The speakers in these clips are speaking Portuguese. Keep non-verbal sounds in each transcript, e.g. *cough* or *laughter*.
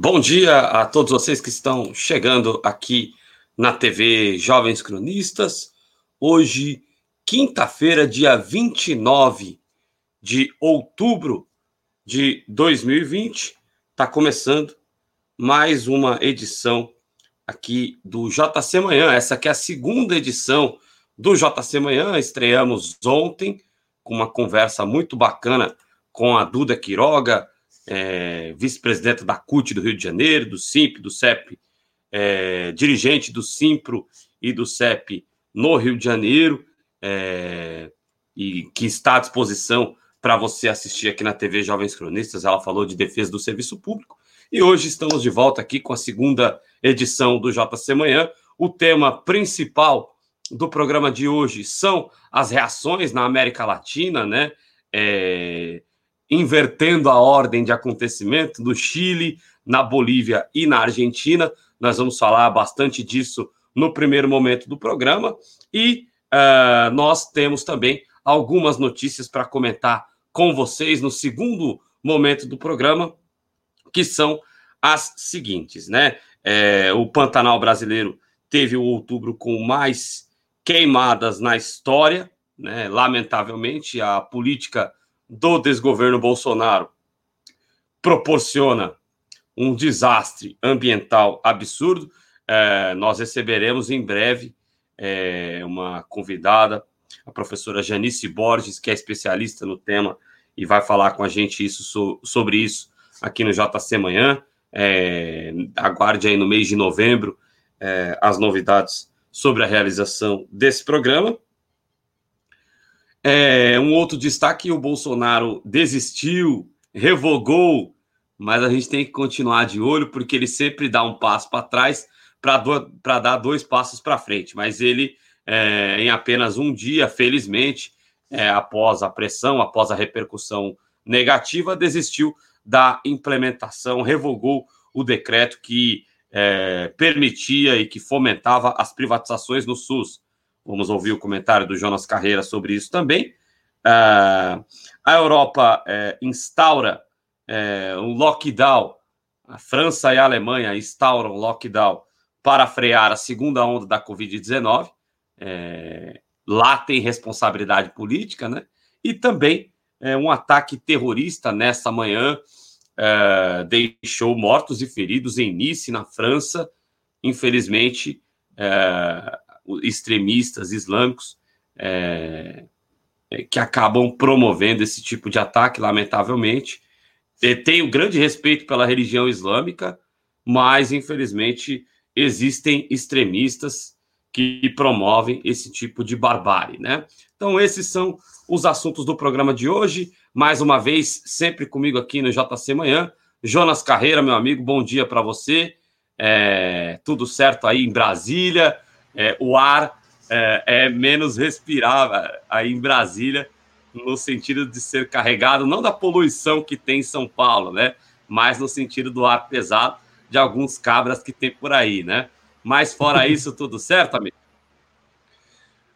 Bom dia a todos vocês que estão chegando aqui na TV Jovens Cronistas. Hoje, quinta-feira, dia 29 de outubro de 2020, está começando mais uma edição aqui do JC Manhã. Essa aqui é a segunda edição do JC Manhã. Estreamos ontem com uma conversa muito bacana com a Duda Quiroga, é, vice-presidente da CUT do Rio de Janeiro, do SIMP, do CEP, é, dirigente do SIMPRO e do CEP no Rio de Janeiro, é, e que está à disposição para você assistir aqui na TV Jovens Cronistas. Ela falou de defesa do serviço público. E hoje estamos de volta aqui com a segunda edição do JC Manhã. O tema principal do programa de hoje são as reações na América Latina, né? É, invertendo a ordem de acontecimento no Chile, na Bolívia e na Argentina. Nós vamos falar bastante disso no primeiro momento do programa. E uh, nós temos também algumas notícias para comentar com vocês no segundo momento do programa, que são as seguintes, né? É, o Pantanal brasileiro teve o outubro com mais queimadas na história, né? Lamentavelmente, a política do desgoverno Bolsonaro proporciona um desastre ambiental absurdo. É, nós receberemos em breve é, uma convidada, a professora Janice Borges, que é especialista no tema e vai falar com a gente isso, so, sobre isso aqui no JC Manhã. É, aguarde aí no mês de novembro é, as novidades sobre a realização desse programa. É, um outro destaque: o Bolsonaro desistiu, revogou, mas a gente tem que continuar de olho, porque ele sempre dá um passo para trás para dar dois passos para frente. Mas ele, é, em apenas um dia, felizmente, é, após a pressão, após a repercussão negativa, desistiu da implementação, revogou o decreto que é, permitia e que fomentava as privatizações no SUS. Vamos ouvir o comentário do Jonas Carreira sobre isso também. Uh, a Europa uh, instaura uh, um lockdown, a França e a Alemanha instauram lockdown para frear a segunda onda da Covid-19. lá tem responsabilidade política, né? E também um ataque terrorista nessa manhã deixou mortos e feridos em Nice, na França. Infelizmente, extremistas islâmicos é, é, que acabam promovendo esse tipo de ataque, lamentavelmente. tenho grande respeito pela religião islâmica, mas infelizmente existem extremistas que promovem esse tipo de barbárie, né? Então, esses são os assuntos do programa de hoje. Mais uma vez, sempre comigo aqui no JC Manhã. Jonas Carreira, meu amigo, bom dia para você. É, tudo certo aí em Brasília? É, o ar é, é, menos respirável aí em Brasília, no sentido de ser carregado, não da poluição que tem em São Paulo, né? Mas no sentido do ar pesado de alguns cabras que tem por aí, né? Mas fora *laughs* isso, tudo certo, amigo?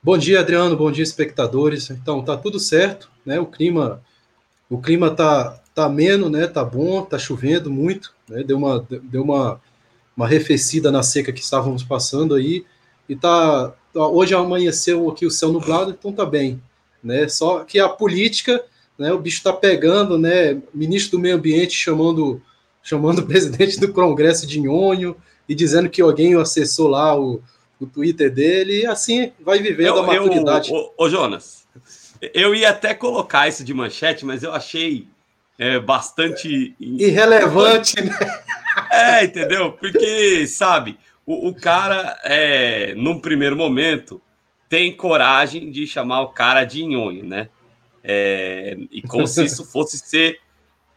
Bom dia, Adriano. Bom dia, espectadores. Então, tá tudo certo, né? O clima, o clima tá, tá ameno, né? Tá bom, tá chovendo muito, né? Deu uma, deu uma, uma arrefecida na seca que estávamos passando aí e tá, tá hoje amanheceu aqui o céu nublado, então tá bem, né? Só que a política, né, o bicho está pegando, né? Ministro do Meio Ambiente chamando chamando o *laughs* presidente do Congresso de nhonho e dizendo que alguém acessou lá o, o Twitter dele e assim vai vivendo eu, a maturidade. ô, ô, Jonas, eu ia até colocar isso de manchete, mas eu achei é, bastante irrelevante, né? É, entendeu? Porque, sabe, o, o cara, é, num primeiro momento, tem coragem de chamar o cara de nhonho, né? É, e como se isso *laughs* fosse ser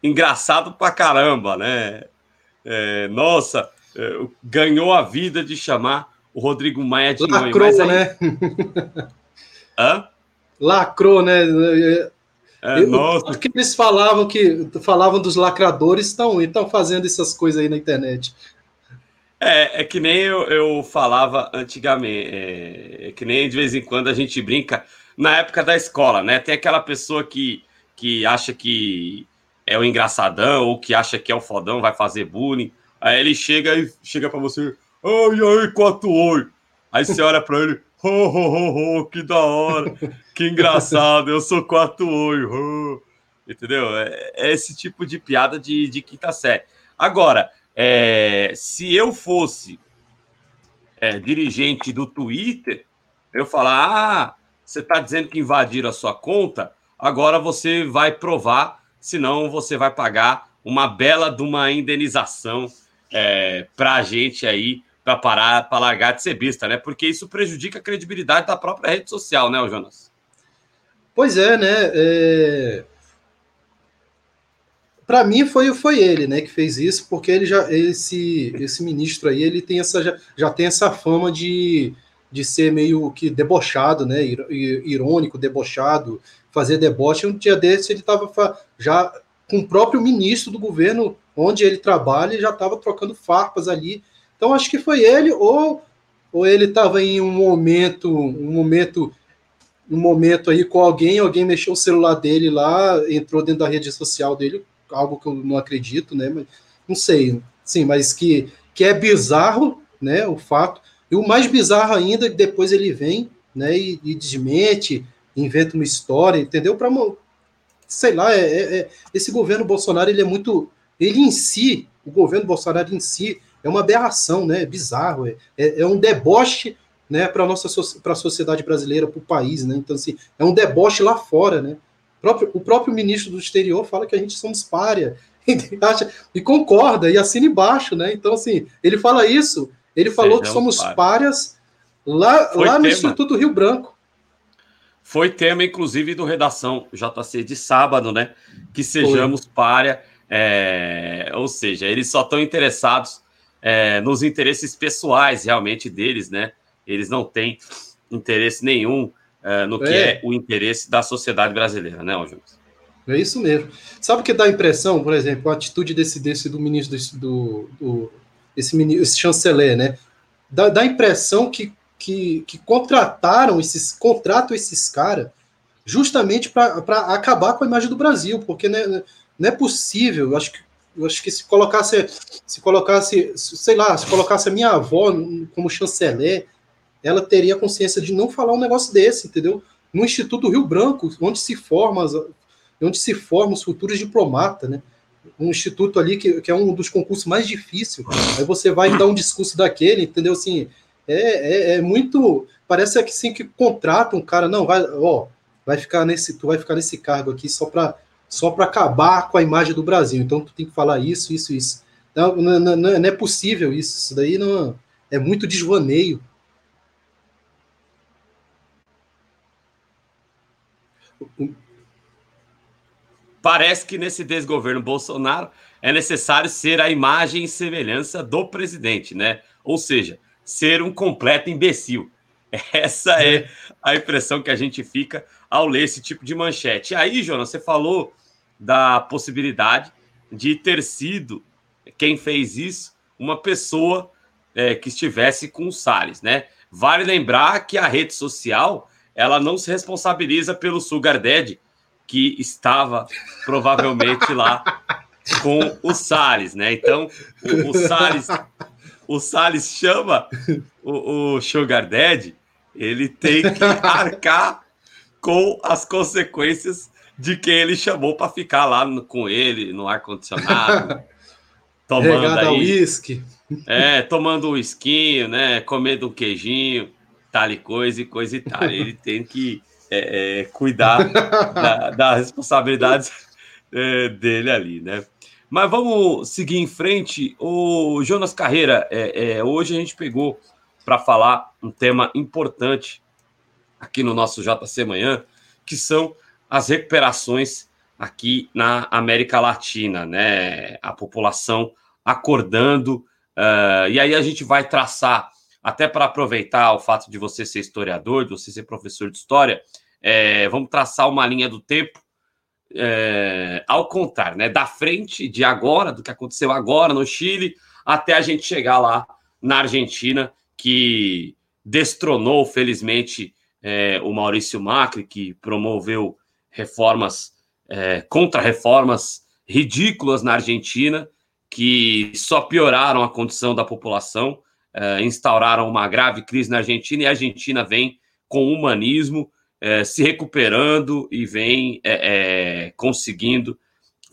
engraçado pra caramba, né? É, nossa, é, ganhou a vida de chamar o Rodrigo Maia de Lacrou, nhonho. Mas aí... né? *laughs* Hã? Lacrou, né? É, Eu, nossa. que eles falavam que falavam dos lacradores estão estão fazendo essas coisas aí na internet. É, é que nem eu, eu falava antigamente, é, é, que nem de vez em quando a gente brinca na época da escola, né? Tem aquela pessoa que, que acha que é o engraçadão ou que acha que é o fodão, vai fazer bullying. Aí ele chega e chega para você, ai, ai, quatro oi. Aí você olha para ele, ho, ho, ho, ho, que da hora, que engraçado, eu sou quatro oi, ho. entendeu? É, é, esse tipo de piada de, de quinta série. Agora, é, se eu fosse é, dirigente do Twitter, eu falar, ah, você está dizendo que invadiram a sua conta, agora você vai provar, senão você vai pagar uma bela de uma indenização é, para a gente aí, para parar, para largar de ser besta, né? Porque isso prejudica a credibilidade da própria rede social, né, Jonas? Pois é, né? É... Para mim foi, foi ele, né, que fez isso, porque ele já esse esse ministro aí, ele tem essa já, já tem essa fama de de ser meio que debochado, né? Irônico, debochado, fazer deboche. Um dia desse ele estava já com o próprio ministro do governo onde ele trabalha e já estava trocando farpas ali. Então acho que foi ele ou ou ele estava em um momento, um momento, um momento aí com alguém, alguém mexeu o celular dele lá, entrou dentro da rede social dele, algo que eu não acredito, né? Mas não sei, sim, mas que que é bizarro, né? O fato e o mais bizarro ainda, depois ele vem né, e, e desmente, inventa uma história, entendeu? Para sei lá, é, é, é, esse governo Bolsonaro ele é muito, ele em si, o governo Bolsonaro em si é uma aberração, né? É bizarro, é, é, é um deboche, né? Para nossa para a sociedade brasileira, para o país, né? Então assim, é um deboche lá fora, né? O próprio, o próprio ministro do exterior fala que a gente somos párea *laughs* e concorda e assina embaixo, né? Então assim, ele fala isso ele falou que somos párias lá, lá no Instituto Rio Branco. Foi tema, inclusive, do Redação JC de sábado, né? Que sejamos Foi. párea. É... Ou seja, eles só estão interessados é, nos interesses pessoais, realmente, deles, né? Eles não têm interesse nenhum é, no que é. é. o interesse da sociedade brasileira, né, Júlio? É isso mesmo. Sabe o que dá a impressão, por exemplo, a atitude desse, desse do ministro do, do, esse, esse chanceler, né? Dá, dá a impressão que, que, que, contrataram esses, contratam esses caras justamente para acabar com a imagem do Brasil, porque né, não é possível, eu acho que eu acho que se colocasse, se colocasse, sei lá, se colocasse a minha avó como chanceler, ela teria consciência de não falar um negócio desse, entendeu? No Instituto Rio Branco, onde se forma, onde se formam os futuros diplomatas, né? um instituto ali que, que é um dos concursos mais difíceis. Aí você vai dar um discurso daquele, entendeu? Assim, é, é, é muito. Parece que sim que contrata um cara, não, vai, ó, vai ficar nesse, tu vai ficar nesse cargo aqui só para só para acabar com a imagem do Brasil. Então tu tem que falar isso, isso, isso. Não, não, não, não é possível isso. Isso daí não é muito desvaneio. Parece que nesse desgoverno Bolsonaro é necessário ser a imagem e semelhança do presidente, né? Ou seja, ser um completo imbecil. *laughs* Essa é a impressão que a gente fica ao ler esse tipo de manchete. Aí, Jonas, você falou da possibilidade de ter sido quem fez isso uma pessoa é, que estivesse com o Salles, né? Vale lembrar que a rede social ela não se responsabiliza pelo Sugar Daddy que estava provavelmente lá com o Salles, né? Então, o, o Salles, o Salles chama o, o Sugar Daddy, ele tem que arcar com as consequências de quem ele chamou para ficar lá no, com ele no ar condicionado, *laughs* tomando aí, uísque. É, tomando um esquinho, né? Comendo um queijinho, tal e coisa e coisa e tal. Ele tem que é, é, cuidar da, das responsabilidades é, dele ali, né? Mas vamos seguir em frente. O Jonas Carreira, é, é, hoje a gente pegou para falar um tema importante aqui no nosso JC Manhã, que são as recuperações aqui na América Latina, né? A população acordando. Uh, e aí a gente vai traçar até para aproveitar o fato de você ser historiador, de você ser professor de história, é, vamos traçar uma linha do tempo é, ao contrário, né? Da frente de agora, do que aconteceu agora no Chile, até a gente chegar lá na Argentina, que destronou, felizmente, é, o Maurício Macri, que promoveu reformas, é, contra-reformas ridículas na Argentina, que só pioraram a condição da população, é, instauraram uma grave crise na Argentina e a Argentina vem com humanismo é, se recuperando e vem é, conseguindo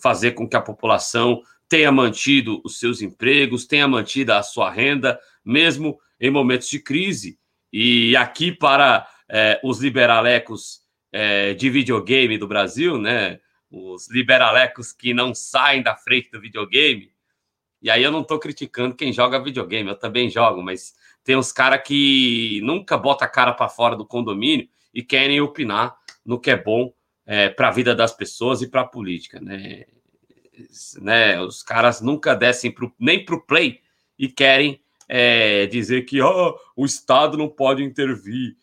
fazer com que a população tenha mantido os seus empregos, tenha mantido a sua renda, mesmo em momentos de crise. E aqui, para os liberalecos de videogame do Brasil, né? Os liberalecos que não saem da frente do videogame. E aí eu não estou criticando quem joga videogame, eu também jogo, mas tem uns caras que nunca bota a cara para fora do condomínio e querem opinar no que é bom é, para a vida das pessoas e para a política, né? né? Os caras nunca descem pro, nem para o play e querem é, dizer que oh, o Estado não pode intervir.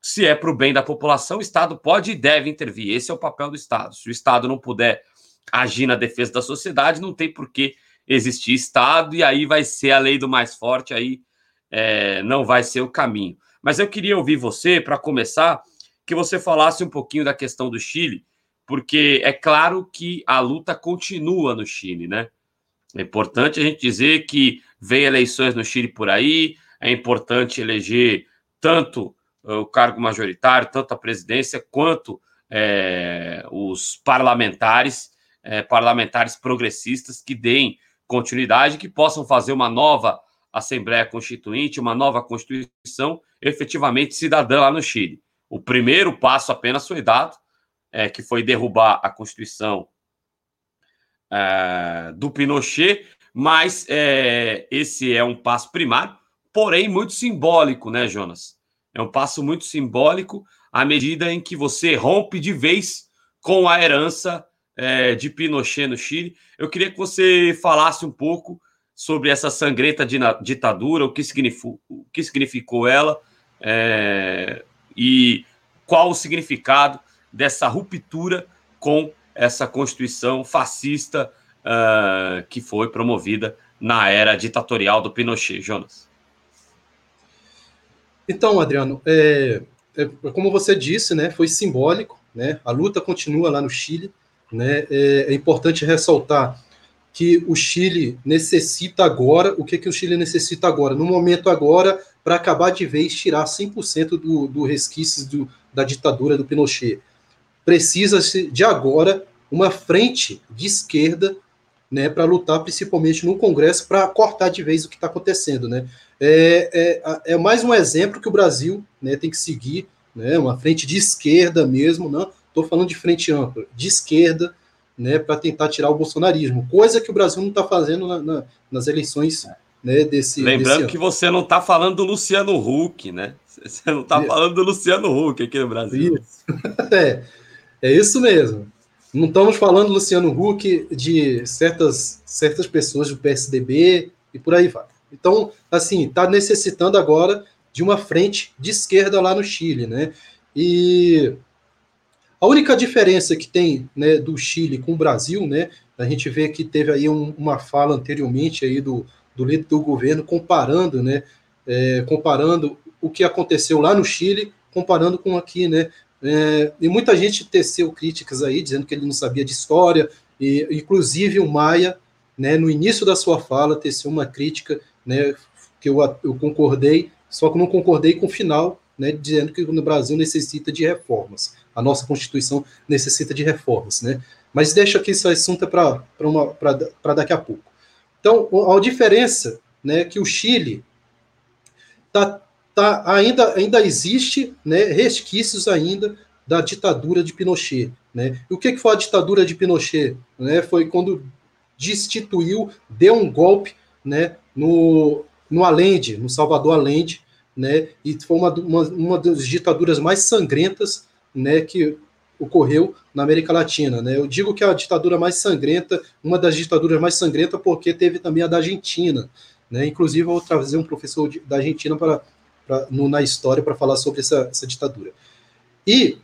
Se é para o bem da população, o Estado pode e deve intervir. Esse é o papel do Estado. Se o Estado não puder agir na defesa da sociedade, não tem por que existir Estado, e aí vai ser a lei do mais forte, aí é, não vai ser o caminho. Mas eu queria ouvir você, para começar, que você falasse um pouquinho da questão do Chile, porque é claro que a luta continua no Chile, né? É importante a gente dizer que vem eleições no Chile por aí, é importante eleger tanto eh, o cargo majoritário, tanto a presidência, quanto é, os parlamentares, é, parlamentares progressistas que deem continuidade, que possam fazer uma nova Assembleia Constituinte, uma nova Constituição efetivamente cidadã lá no Chile. O primeiro passo apenas foi dado, é, que foi derrubar a Constituição é, do Pinochet, mas é, esse é um passo primário, porém muito simbólico, né, Jonas? É um passo muito simbólico à medida em que você rompe de vez com a herança é, de Pinochet no Chile. Eu queria que você falasse um pouco sobre essa sangrenta ditadura, o que significou, o que significou ela é, e qual o significado dessa ruptura com essa Constituição fascista uh, que foi promovida na era ditatorial do Pinochet. Jonas. Então, Adriano, é, é, como você disse, né, foi simbólico, né, a luta continua lá no Chile, né, é, é importante ressaltar que o Chile necessita agora, o que, que o Chile necessita agora? No momento agora, para acabar de vez, tirar 100% do, do resquício do, da ditadura do Pinochet precisa-se de agora uma frente de esquerda né, para lutar principalmente no Congresso para cortar de vez o que está acontecendo. Né? É, é, é, mais um exemplo que o Brasil né, tem que seguir, né, uma frente de esquerda mesmo, não estou falando de frente ampla, de esquerda, né, para tentar tirar o bolsonarismo, coisa que o Brasil não está fazendo na, na, nas eleições né, desse. Lembrando desse que você não está falando do Luciano Huck, né? Você não está falando do Luciano Huck aqui no Brasil. Isso. *laughs* é. É isso mesmo. Não estamos falando, Luciano Huck, de certas, certas pessoas do PSDB e por aí vai. Então, assim, está necessitando agora de uma frente de esquerda lá no Chile, né? E a única diferença que tem né, do Chile com o Brasil, né? A gente vê que teve aí um, uma fala anteriormente aí do, do líder do governo comparando, né? É, comparando o que aconteceu lá no Chile, comparando com aqui, né? É, e muita gente teceu críticas aí, dizendo que ele não sabia de história, e inclusive o Maia, né, no início da sua fala, teceu uma crítica, né, que eu, eu concordei, só que não concordei com o final, né, dizendo que o Brasil necessita de reformas. A nossa Constituição necessita de reformas, né? Mas deixa aqui esse assunto para daqui a pouco. Então, a diferença, né, que o Chile está tá, ainda, ainda existe né, resquícios ainda da ditadura de Pinochet. Né? E o que, que foi a ditadura de Pinochet? Né? Foi quando destituiu, deu um golpe né, no, no Allende, no Salvador Allende, né, e foi uma, uma, uma das ditaduras mais sangrentas né, que ocorreu na América Latina. Né? Eu digo que a ditadura mais sangrenta, uma das ditaduras mais sangrentas, porque teve também a da Argentina. Né? Inclusive, eu vou trazer um professor da Argentina para na história para falar sobre essa, essa ditadura. E,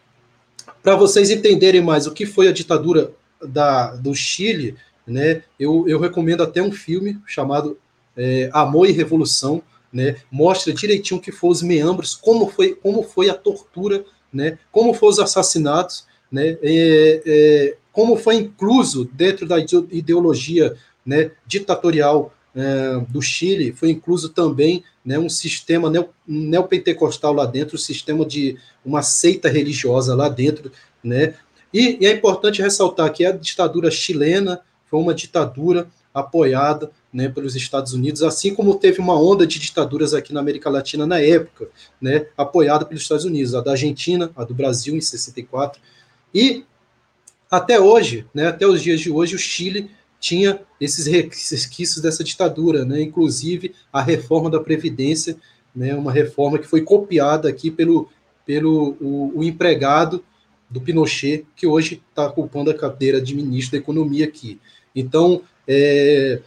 para vocês entenderem mais o que foi a ditadura da, do Chile, né, eu, eu recomendo até um filme chamado é, Amor e Revolução, né, mostra direitinho que foram os meandros, como foi, como foi a tortura, né, como foram os assassinatos, né, é, é, como foi incluso dentro da ideologia né, ditatorial é, do Chile, foi incluso também né, um sistema neo, neopentecostal lá dentro, um sistema de uma seita religiosa lá dentro, né? E, e é importante ressaltar que a ditadura chilena foi uma ditadura apoiada né, pelos Estados Unidos, assim como teve uma onda de ditaduras aqui na América Latina na época, né, apoiada pelos Estados Unidos, a da Argentina, a do Brasil em 64, e até hoje, né, até os dias de hoje, o Chile tinha esses resquícios dessa ditadura, né, inclusive a reforma da Previdência, né, uma reforma que foi copiada aqui pelo, pelo o, o empregado do Pinochet, que hoje está ocupando a cadeira de ministro da Economia aqui. Então, é,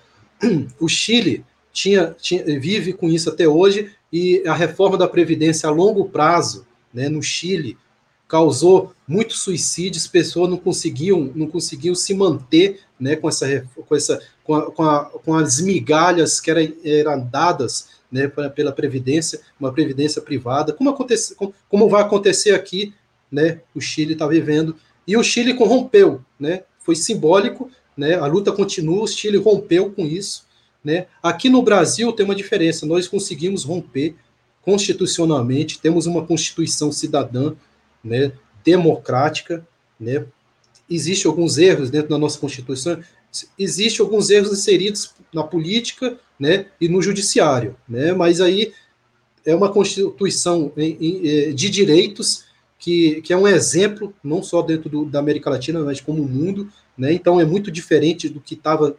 o Chile tinha, tinha, vive com isso até hoje, e a reforma da Previdência a longo prazo, né, no Chile, causou muitos suicídios, pessoas não conseguiam, não conseguiam se manter né, com, essa, com, essa, com, a, com, a, com as migalhas que eram, eram dadas né, pela Previdência, uma Previdência privada, como, acontece, como, vai acontecer aqui, né, o Chile está vivendo, e o Chile corrompeu, né, foi simbólico, né? A luta continua, o Chile rompeu com isso, né? Aqui no Brasil tem uma diferença, nós conseguimos romper constitucionalmente, temos uma constituição cidadã, né, democrática, né? Existem alguns erros dentro da nossa constituição, existem alguns erros inseridos na política, né, e no judiciário, né? Mas aí é uma constituição eh, de direitos que, que é um exemplo, não só dentro do, da América Latina, mas como o mundo, né? Então é muito diferente do que estava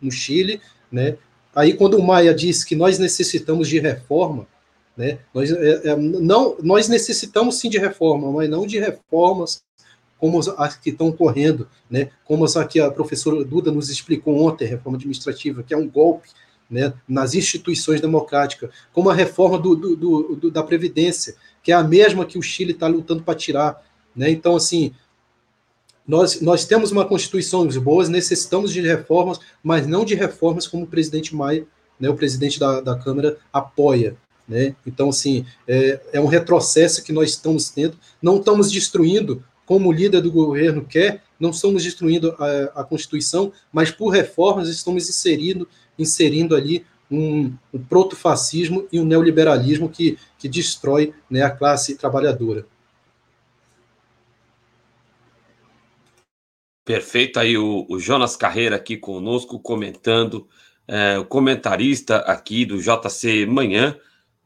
no Chile, né? Aí quando o Maia disse que nós necessitamos de reforma, né? Nós, é, é, não, nós necessitamos sim de reforma, mas não de reformas como as que estão ocorrendo, né? Como as que a professora Duda nos explicou ontem, reforma administrativa, que é um golpe né, nas instituições democráticas, como a reforma do, do, do, da Previdência, que é a mesma que o Chile está lutando para tirar. Né? Então, assim, nós, nós temos uma Constituição boa, necessitamos de reformas, mas não de reformas como o presidente Maia, né, o presidente da, da Câmara, apoia. Né? Então, assim, é, é um retrocesso que nós estamos tendo. Não estamos destruindo, como o líder do governo quer, não estamos destruindo a, a Constituição, mas por reformas estamos inserindo, inserindo ali um, um protofascismo e um neoliberalismo que, que destrói né, a classe trabalhadora. Perfeito, aí o, o Jonas Carreira aqui conosco, comentando, é, o comentarista aqui do JC Manhã,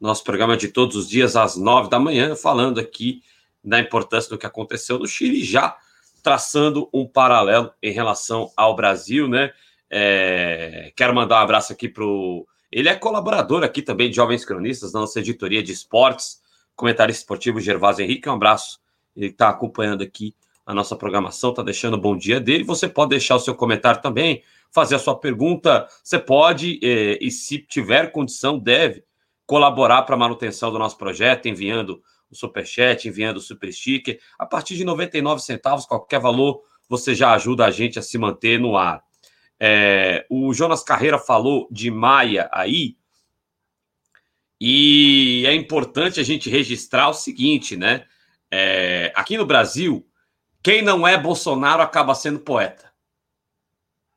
nosso programa de todos os dias às nove da manhã, falando aqui da importância do que aconteceu no Chile, já traçando um paralelo em relação ao Brasil, né? É, quero mandar um abraço aqui para o. Ele é colaborador aqui também de Jovens Cronistas, na nossa editoria de esportes, comentarista esportivo Gervásio Henrique. Um abraço, ele está acompanhando aqui a nossa programação, está deixando o bom dia dele. Você pode deixar o seu comentário também, fazer a sua pergunta. Você pode, eh, e se tiver condição, deve colaborar para a manutenção do nosso projeto, enviando o Superchat, enviando o Super Sticker. A partir de 99 centavos, qualquer valor, você já ajuda a gente a se manter no ar. É, o Jonas Carreira falou de Maia aí, e é importante a gente registrar o seguinte, né? É, aqui no Brasil, quem não é Bolsonaro acaba sendo poeta.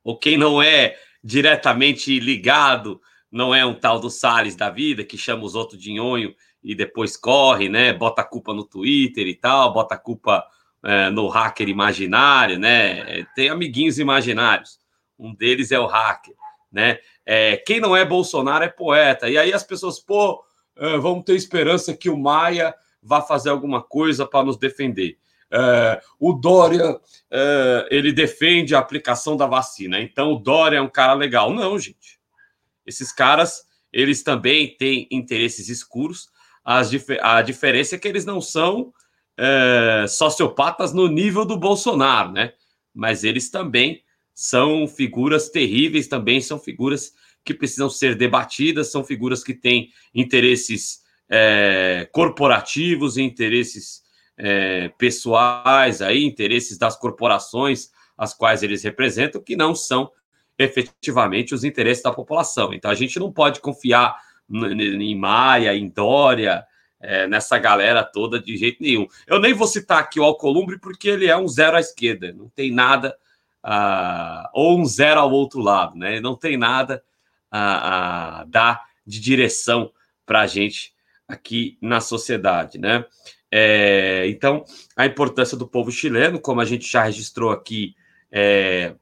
Ou quem não é diretamente ligado, não é um tal do Salles da vida, que chama os outros de nhonho e depois corre, né? Bota a culpa no Twitter e tal, bota a culpa é, no hacker imaginário, né? Tem amiguinhos imaginários. Um deles é o hacker, né? É, quem não é Bolsonaro é poeta. E aí as pessoas, pô, é, vamos ter esperança que o Maia vá fazer alguma coisa para nos defender. É, o Dória é, ele defende a aplicação da vacina, então o Dória é um cara legal. Não, gente. Esses caras eles também têm interesses escuros. Dif a diferença é que eles não são é, sociopatas no nível do Bolsonaro, né? Mas eles também são figuras terríveis, também são figuras que precisam ser debatidas, são figuras que têm interesses é, corporativos e interesses é, pessoais, aí, interesses das corporações as quais eles representam, que não são efetivamente os interesses da população. Então a gente não pode confiar em Maia, em Dória, é, nessa galera toda de jeito nenhum. Eu nem vou citar aqui o Alcolumbre porque ele é um zero à esquerda, não tem nada uh, ou um zero ao outro lado, né? Não tem nada a, a dar de direção para a gente aqui na sociedade, né? É, então, a importância do povo chileno, como a gente já registrou aqui, é,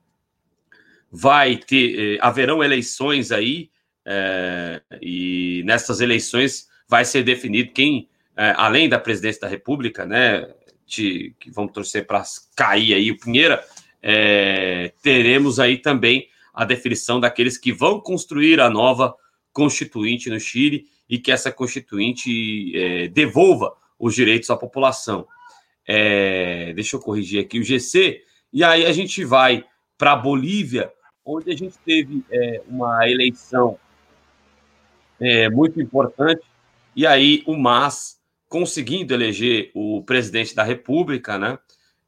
vai ter, é, haverão eleições aí, é, e nessas eleições vai ser definido quem, é, além da presidência da República, né, de, que vamos torcer para cair aí o Pinheira, é, teremos aí também a definição daqueles que vão construir a nova constituinte no Chile e que essa constituinte devolva os direitos à população. É, deixa eu corrigir aqui o GC, e aí a gente vai para a Bolívia, onde a gente teve é, uma eleição é, muito importante, e aí o MAS conseguindo eleger o presidente da República, né?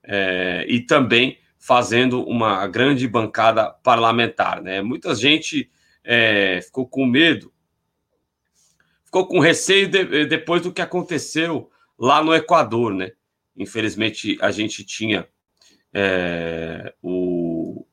É, e também fazendo uma grande bancada parlamentar, né? Muita gente é, ficou com medo, ficou com receio de, depois do que aconteceu lá no Equador, né? Infelizmente a gente tinha é, o,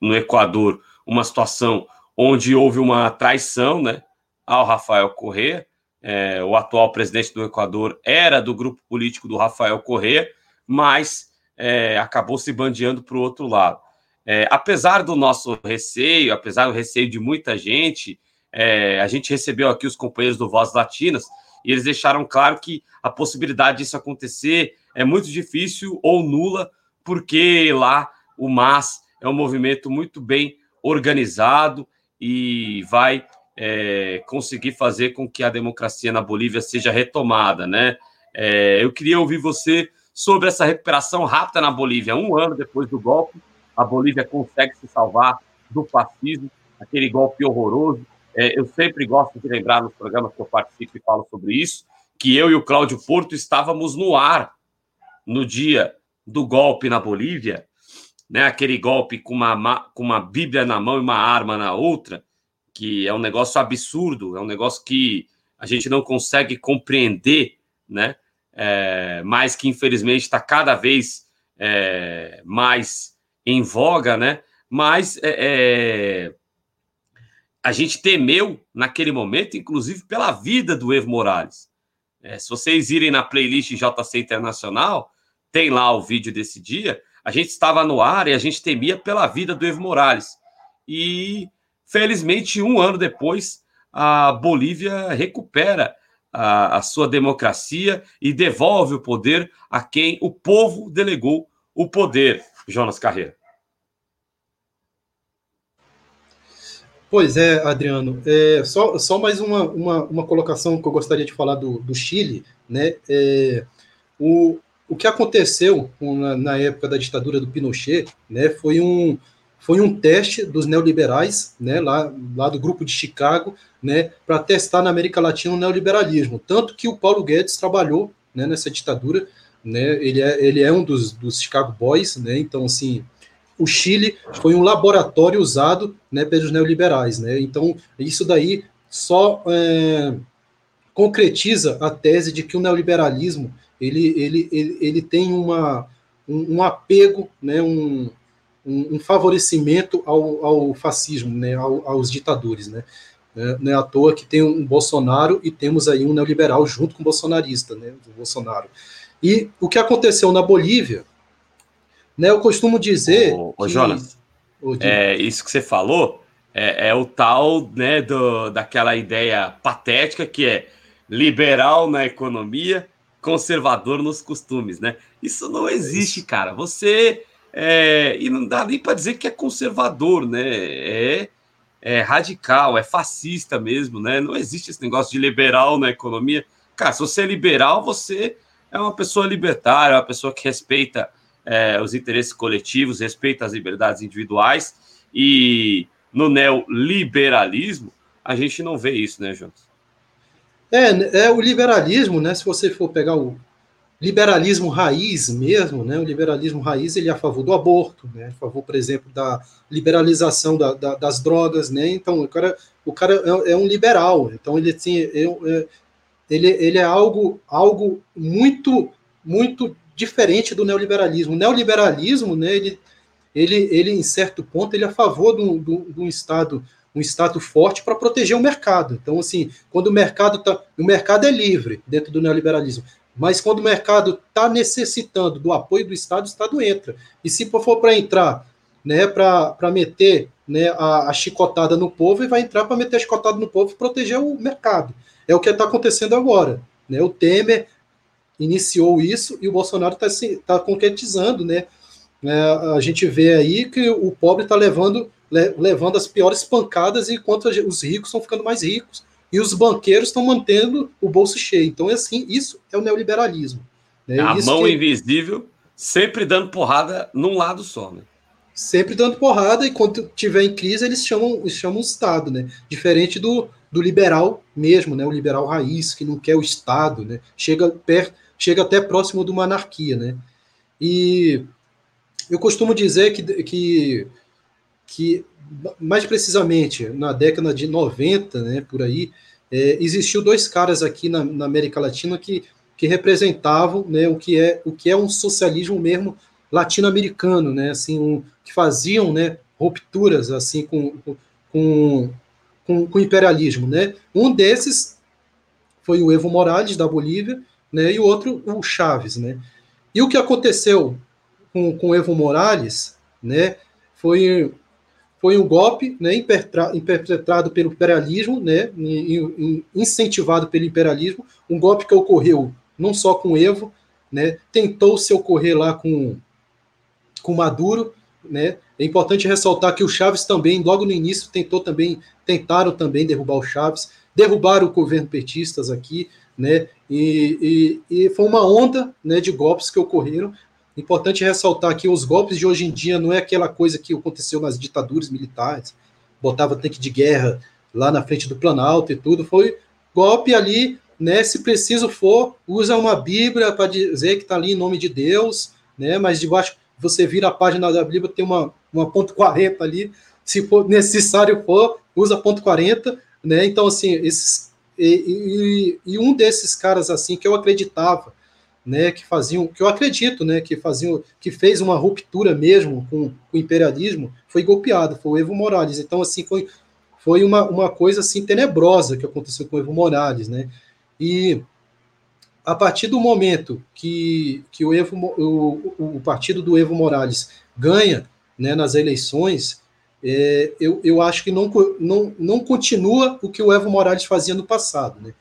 no Equador uma situação onde houve uma traição, né? Ao Rafael Correa, é, o atual presidente do Equador era do grupo político do Rafael Correa, mas é, acabou se bandeando para o outro lado. É, apesar do nosso receio, apesar do receio de muita gente, é, a gente recebeu aqui os companheiros do Voz Latinas e eles deixaram claro que a possibilidade disso acontecer é muito difícil ou nula, porque lá o MAS é um movimento muito bem organizado e vai é, conseguir fazer com que a democracia na Bolívia seja retomada, né? É, eu queria ouvir você sobre essa recuperação rápida na Bolívia. Um ano depois do golpe, a Bolívia consegue se salvar do fascismo, aquele golpe horroroso. É, eu sempre gosto de lembrar nos programas que eu participo e falo sobre isso, que eu e o Cláudio Porto estávamos no ar no dia do golpe na Bolívia, né? Aquele golpe com uma, com uma Bíblia na mão e uma arma na outra, que é um negócio absurdo, é um negócio que a gente não consegue compreender, né? É, mas que infelizmente está cada vez é, mais em voga, né? Mas é, é, a gente temeu naquele momento, inclusive pela vida do Evo Morales. É, se vocês irem na playlist JC Internacional, tem lá o vídeo desse dia. A gente estava no ar e a gente temia pela vida do Evo Morales. E Felizmente, um ano depois, a Bolívia recupera a, a, sua democracia e devolve o poder a quem o povo delegou o poder. Jonas Carreira. Pois é, Adriano. É, só, só mais uma, uma, uma, colocação que eu gostaria de falar do, do Chile. Né? É, o, o que aconteceu na, na, época da ditadura do Pinochet né, foi um, foi um teste dos neoliberais, né, lá, lá do grupo de Chicago, né, para testar na América Latina o neoliberalismo. Tanto que o Paulo Guedes trabalhou né, nessa ditadura, né, ele, é, ele é um dos, dos Chicago Boys, né, então, assim, o Chile foi um laboratório usado né, pelos neoliberais. Né, então, isso daí só é, concretiza a tese de que o neoliberalismo ele, ele, ele, ele tem uma, um, um apego, né, um, um, um favorecimento ao, ao fascismo, né, ao, aos ditadores, né? Não é à toa que tem um Bolsonaro e temos aí um neoliberal junto com o bolsonarista, né, o Bolsonaro. E o que aconteceu na Bolívia, né, eu costumo dizer... Ô, ô que, Jonas, é, isso que você falou é, é, o tal né, do, daquela ideia patética que é liberal na economia, conservador nos costumes, né? Isso não existe, cara. Você é, e não dá nem para dizer que é conservador, né? É, é, radical, é fascista mesmo, né? Não existe esse negócio de liberal na economia. Cara, se você é liberal, você é uma pessoa libertária, é uma pessoa que respeita é, os interesses coletivos, respeita as liberdades individuais. E no neoliberalismo, a gente não vê isso, né, Jonas? É, é o liberalismo, né? Se você for pegar o, liberalismo raiz mesmo, né? O liberalismo raiz ele é a favor do aborto, né? A favor, por exemplo, da liberalização da, da, das drogas, né? Então o cara, o cara é, é um liberal, então ele assim, é, é, ele, ele é algo, algo muito muito diferente do neoliberalismo. O neoliberalismo, né? Ele ele, ele em certo ponto, ele é a favor de um Estado um Estado forte para proteger o mercado. Então, assim, quando o mercado está. O mercado é livre dentro do neoliberalismo. Mas quando o mercado está necessitando do apoio do Estado, o Estado entra. E se for para entrar, né, para meter né, a, a, chicotada no povo, ele vai entrar para meter a chicotada no povo e proteger o mercado. É o que está acontecendo agora. Né? O Temer iniciou isso e o Bolsonaro está tá concretizando. Né? É, a gente vê aí que o pobre está levando, levando as piores pancadas enquanto os ricos estão ficando mais ricos e os banqueiros estão mantendo o bolso cheio. Então, é assim, isso é o neoliberalismo. Né? A isso mão que... invisível sempre dando porrada num lado só, né? Sempre dando porrada, e quando tiver em crise, eles chamam, eles chamam o Estado, né? Diferente do, do liberal mesmo, né? O liberal raiz, que não quer o Estado, né? Chega perto, chega até próximo de uma anarquia, né? E eu costumo dizer que, que, que mais precisamente na década de 90, né, por aí, é, existiu dois caras aqui na, na, América Latina que, que representavam né, o, que é, o que é um socialismo mesmo latino-americano, né, assim, um, que faziam né, rupturas assim com, com, com, com o imperialismo. Né. Um desses foi o Evo Morales, da Bolívia, né, e o outro, o Chaves. Né. E o que aconteceu com, com Evo Morales né, foi foi um golpe né, imperpetrado pelo imperialismo, né, incentivado pelo imperialismo, um golpe que ocorreu não só com Evo, né, tentou se ocorrer lá com, com Maduro, né, é importante ressaltar que o Chaves também, logo no início, tentou também, tentaram também derrubar o Chaves, derrubaram o governo petistas aqui, né, e, e, e foi uma onda né, de golpes que ocorreram, Importante ressaltar que os golpes de hoje em dia não é aquela coisa que aconteceu nas ditaduras militares, botava tanque de guerra lá na frente do Planalto e tudo, foi golpe ali, né? Se preciso for, usa uma Bíblia para dizer que está ali em nome de Deus, né? Mas debaixo você vira a página da Bíblia, tem uma, uma ponto 40 ali, se for necessário for, usa ponto 40, né? Então, assim, esses. E, e, e um desses caras assim que eu acreditava né, que faziam, que eu acredito, né, que faziam, que fez uma ruptura mesmo com, com, o imperialismo, foi golpeado, foi o Evo Morales. Então, assim, foi, foi uma, uma coisa assim tenebrosa que aconteceu com o Evo Morales, né? E a partir do momento que, que o, Evo, o, o partido do Evo Morales ganha né, nas eleições, é, eu, eu acho que não, não, não continua o que o Evo Morales fazia no passado. Né?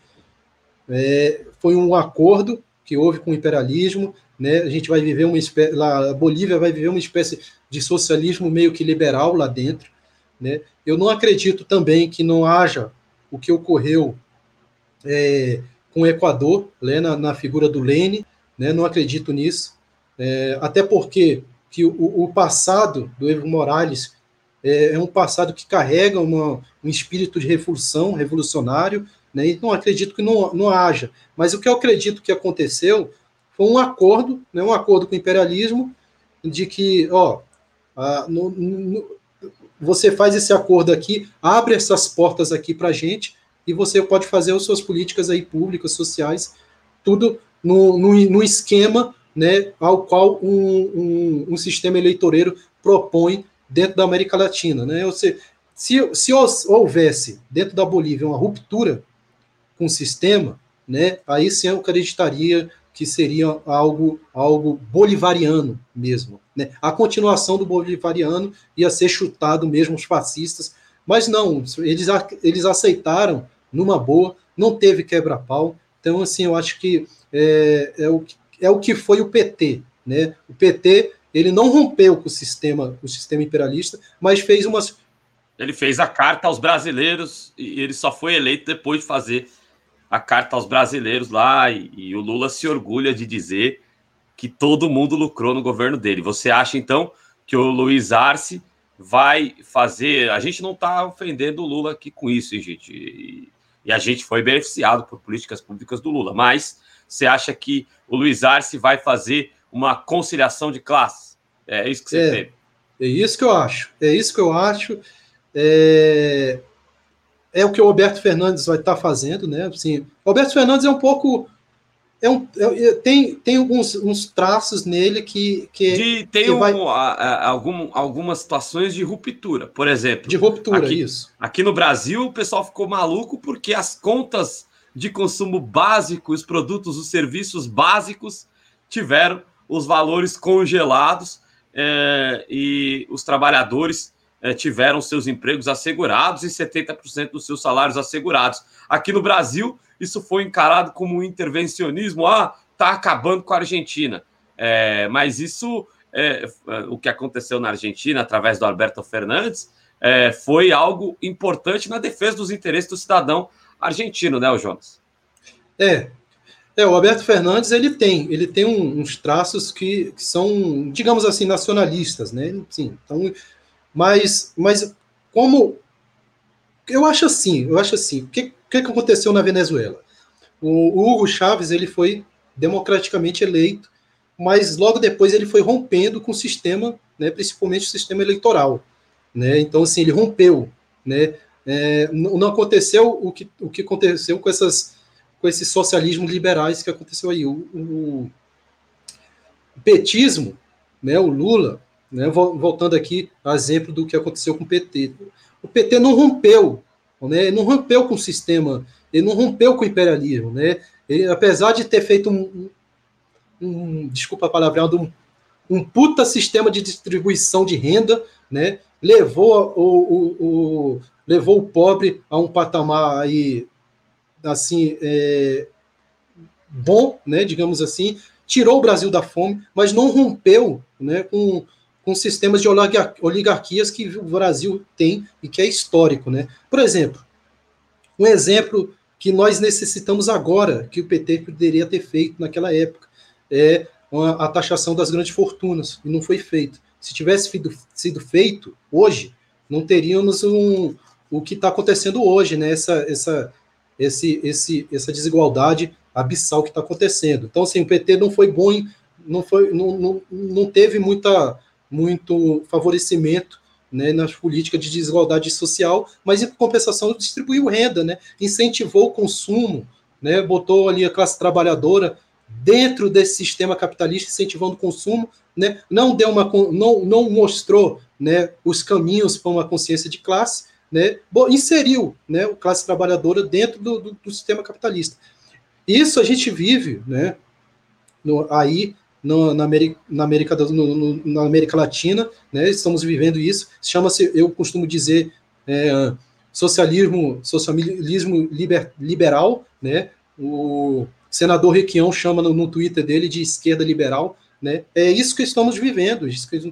É, foi um acordo que houve com o imperialismo, né? A gente vai viver uma espécie, lá, a Bolívia vai viver uma espécie de socialismo meio que liberal lá dentro, né? Eu não acredito também que não haja o que ocorreu é, com o Equador, né, na, na, figura do Lene, né? Não acredito nisso, é, até porque que o, o, passado do Evo Morales é, é um passado que carrega uma, um espírito de revolução, revolucionário, né? E não acredito que não, não haja. Mas o que eu acredito que aconteceu foi um acordo, né, um acordo com o imperialismo, de que, ó, a, no, no, você faz esse acordo aqui, abre essas portas aqui para a gente, e você pode fazer as suas políticas aí públicas, sociais, tudo no, no, no esquema né, ao qual um, um, um, sistema eleitoreiro propõe dentro da América Latina. Né? Ou seja, se, se houvesse dentro da Bolívia uma ruptura com o sistema, né, aí sim eu acreditaria que seria algo, algo bolivariano mesmo. Né? A continuação do bolivariano ia ser chutado mesmo os fascistas, mas não, eles, eles aceitaram numa boa, não teve quebra-pau. Então, assim, eu acho que é, é, o, é o que foi o PT. Né? O PT ele não rompeu com o sistema, o sistema imperialista, mas fez umas. Ele fez a carta aos brasileiros e ele só foi eleito depois de fazer a carta aos brasileiros lá e, e, o Lula se orgulha de dizer que todo mundo lucrou no governo dele. Você acha então que o Luiz Arce vai fazer? A gente não está ofendendo o Lula aqui com isso, hein, gente. E, e, a gente foi beneficiado por políticas públicas do Lula. Mas você acha que o Luiz Arce vai fazer uma conciliação de classes? É isso que você é, teve. É isso que eu acho. É isso que eu acho. É, é o que o Roberto Fernandes vai estar fazendo, né? Assim, Roberto Fernandes é um pouco é um, é, tem, tem alguns uns traços nele que. que de, tem que um, vai... a, a, algum, algumas situações de ruptura, por exemplo. De ruptura, aqui, isso. Aqui no Brasil, o pessoal ficou maluco porque as contas de consumo básico, os produtos, os serviços básicos tiveram os valores congelados é, e os trabalhadores é, tiveram seus empregos assegurados e 70% dos seus salários assegurados. Aqui no Brasil, isso foi encarado como um intervencionismo. Ah, está acabando com a Argentina. É, mas isso, é, o que aconteceu na Argentina através do Alberto Fernandes, é, foi algo importante na defesa dos interesses do cidadão argentino, né, o Jonas? É, é, o Alberto Fernandes ele tem, ele tem um, uns traços que, que, são, digamos assim, nacionalistas, né? Sim, então, mas, mas como eu acho assim, eu acho assim, o que, que aconteceu na Venezuela? O, o Hugo Chávez ele foi democraticamente eleito, mas logo depois ele foi rompendo com o sistema, né, principalmente o sistema eleitoral, né? Então assim ele rompeu, né? É, não aconteceu o que, o que aconteceu com essas com esses socialismos liberais que aconteceu aí. O, o, o petismo, né, o Lula, né, voltando aqui a exemplo do que aconteceu com o PT. O PT não rompeu, né, não rompeu com o sistema, ele não rompeu com o imperialismo. Né, ele, apesar de ter feito um, um, um desculpa a palavra, um, um puta sistema de distribuição de renda, né, levou o, o, o, levou o pobre a um patamar aí assim é, bom, né, digamos assim, tirou o Brasil da fome, mas não rompeu né, com, com sistemas de oligarquias que o Brasil tem e que é histórico. Né? Por exemplo, um exemplo que nós necessitamos agora, que o PT poderia ter feito naquela época, é a taxação das grandes fortunas, e não foi feito. Se tivesse sido, sido feito hoje, não teríamos um, o que está acontecendo hoje, né? essa, essa esse, esse, essa desigualdade abissal que está acontecendo. Então, assim, o PT não foi bom, não, foi, não, não, não teve muita, muito favorecimento né, nas políticas de desigualdade social, mas em compensação distribuiu renda, né, incentivou o consumo, né, botou ali a classe trabalhadora dentro desse sistema capitalista, incentivando o consumo, né, não deu uma, não, não mostrou né, os caminhos para uma consciência de classe, né, inseriu né, a classe trabalhadora dentro do, do, do, sistema capitalista. Isso a gente vive né, no, aí no, na, América, na, América, no, na América Latina, né, estamos vivendo isso. Chama-se, eu costumo dizer, é, socialismo, socialismo liber, liberal. Né, o senador Requião chama no, no Twitter dele de esquerda liberal. Né, é isso que estamos vivendo, isso que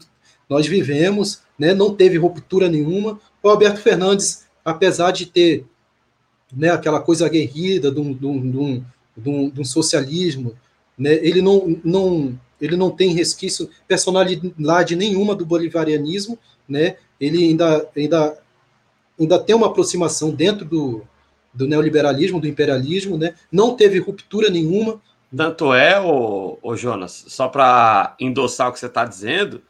nós vivemos, né, não teve ruptura nenhuma, o Alberto Fernandes, apesar de ter né, aquela coisa aguerrida de um, de um, de um, de um socialismo, né, ele, não, não, ele não tem resquício, personalidade nenhuma do bolivarianismo, né, ele ainda, ainda, ainda tem uma aproximação dentro do, do neoliberalismo, do imperialismo, né, não teve ruptura nenhuma. Tanto é, o, o Jonas, só para endossar o que você está dizendo,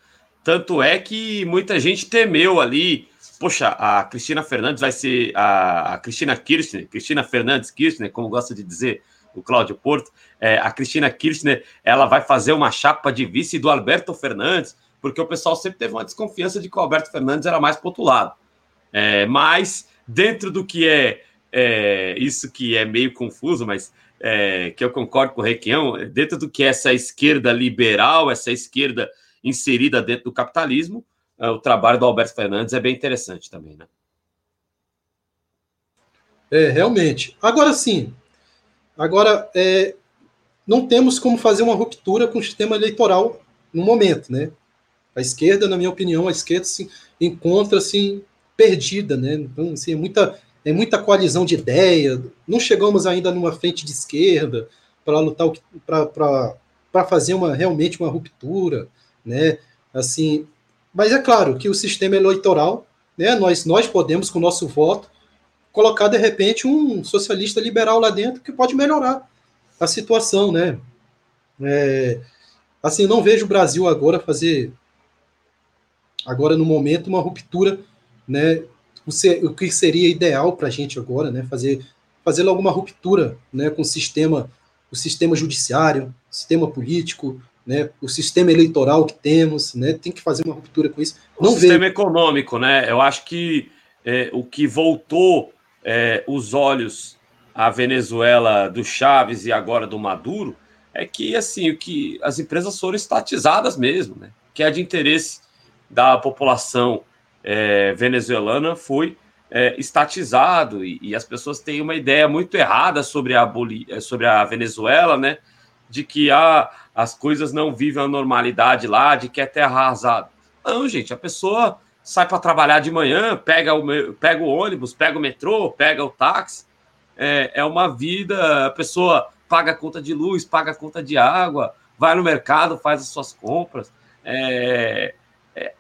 tanto é que muita gente temeu ali poxa, a Cristina Fernandes vai ser a, a Cristina Kirchner, Cristina Fernandes Kirchner, como gosta de dizer o Cláudio Porto, é, a Cristina Kirchner, ela vai fazer uma chapa de vice do Alberto Fernandes, porque o pessoal sempre teve uma desconfiança de que o Alberto Fernandes era mais potulado. É, mas dentro do que é, é, isso que é meio confuso, mas é, que eu concordo com o Requião, dentro do que é essa esquerda liberal, essa esquerda inserida dentro do capitalismo, o trabalho do Alberto Fernandes é bem interessante também, né? É, realmente. Agora sim, agora é, não temos como fazer uma ruptura com o sistema eleitoral no momento, né? A esquerda, na minha opinião, a esquerda se encontra assim perdida, né? Então, assim, é muita é muita coalizão de ideia. Não chegamos ainda numa frente de esquerda para lutar para fazer uma realmente uma ruptura, né? Assim, mas é claro que o sistema eleitoral, né, nós, nós podemos, com o nosso voto, colocar, de repente, um socialista liberal lá dentro que pode melhorar a situação. Né? É, assim, não vejo o Brasil agora fazer, agora no momento, uma ruptura, né, o que seria ideal para a gente agora, né, fazer, fazer alguma ruptura né, com o sistema o sistema judiciário, o sistema político, né, o sistema eleitoral que temos, né, tem que fazer uma ruptura com isso. Não o sistema econômico, né? Eu acho que é, o que voltou é, os olhos à Venezuela do Chaves e agora do Maduro é que assim o que as empresas foram estatizadas mesmo, né? Que é de interesse da população é, venezuelana foi é, estatizado e, e, as pessoas têm uma ideia muito errada sobre a, Boli sobre a Venezuela, né? De que ah, as coisas não vivem a normalidade lá, de que é terra arrasada. Não, gente, a pessoa sai para trabalhar de manhã, pega o, pega o ônibus, pega o metrô, pega o táxi. É, é uma vida, a pessoa paga a conta de luz, paga a conta de água, vai no mercado, faz as suas compras. É, é,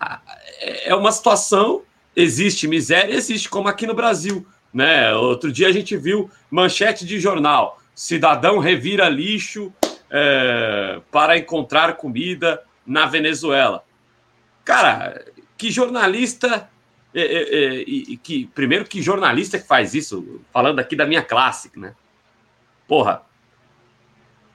é uma situação existe miséria, existe, como aqui no Brasil. Né? Outro dia a gente viu manchete de jornal: cidadão revira lixo é, para encontrar comida na Venezuela. Cara, que jornalista. É, é, é que primeiro que jornalista que faz isso, falando aqui da minha classe, né? Porra,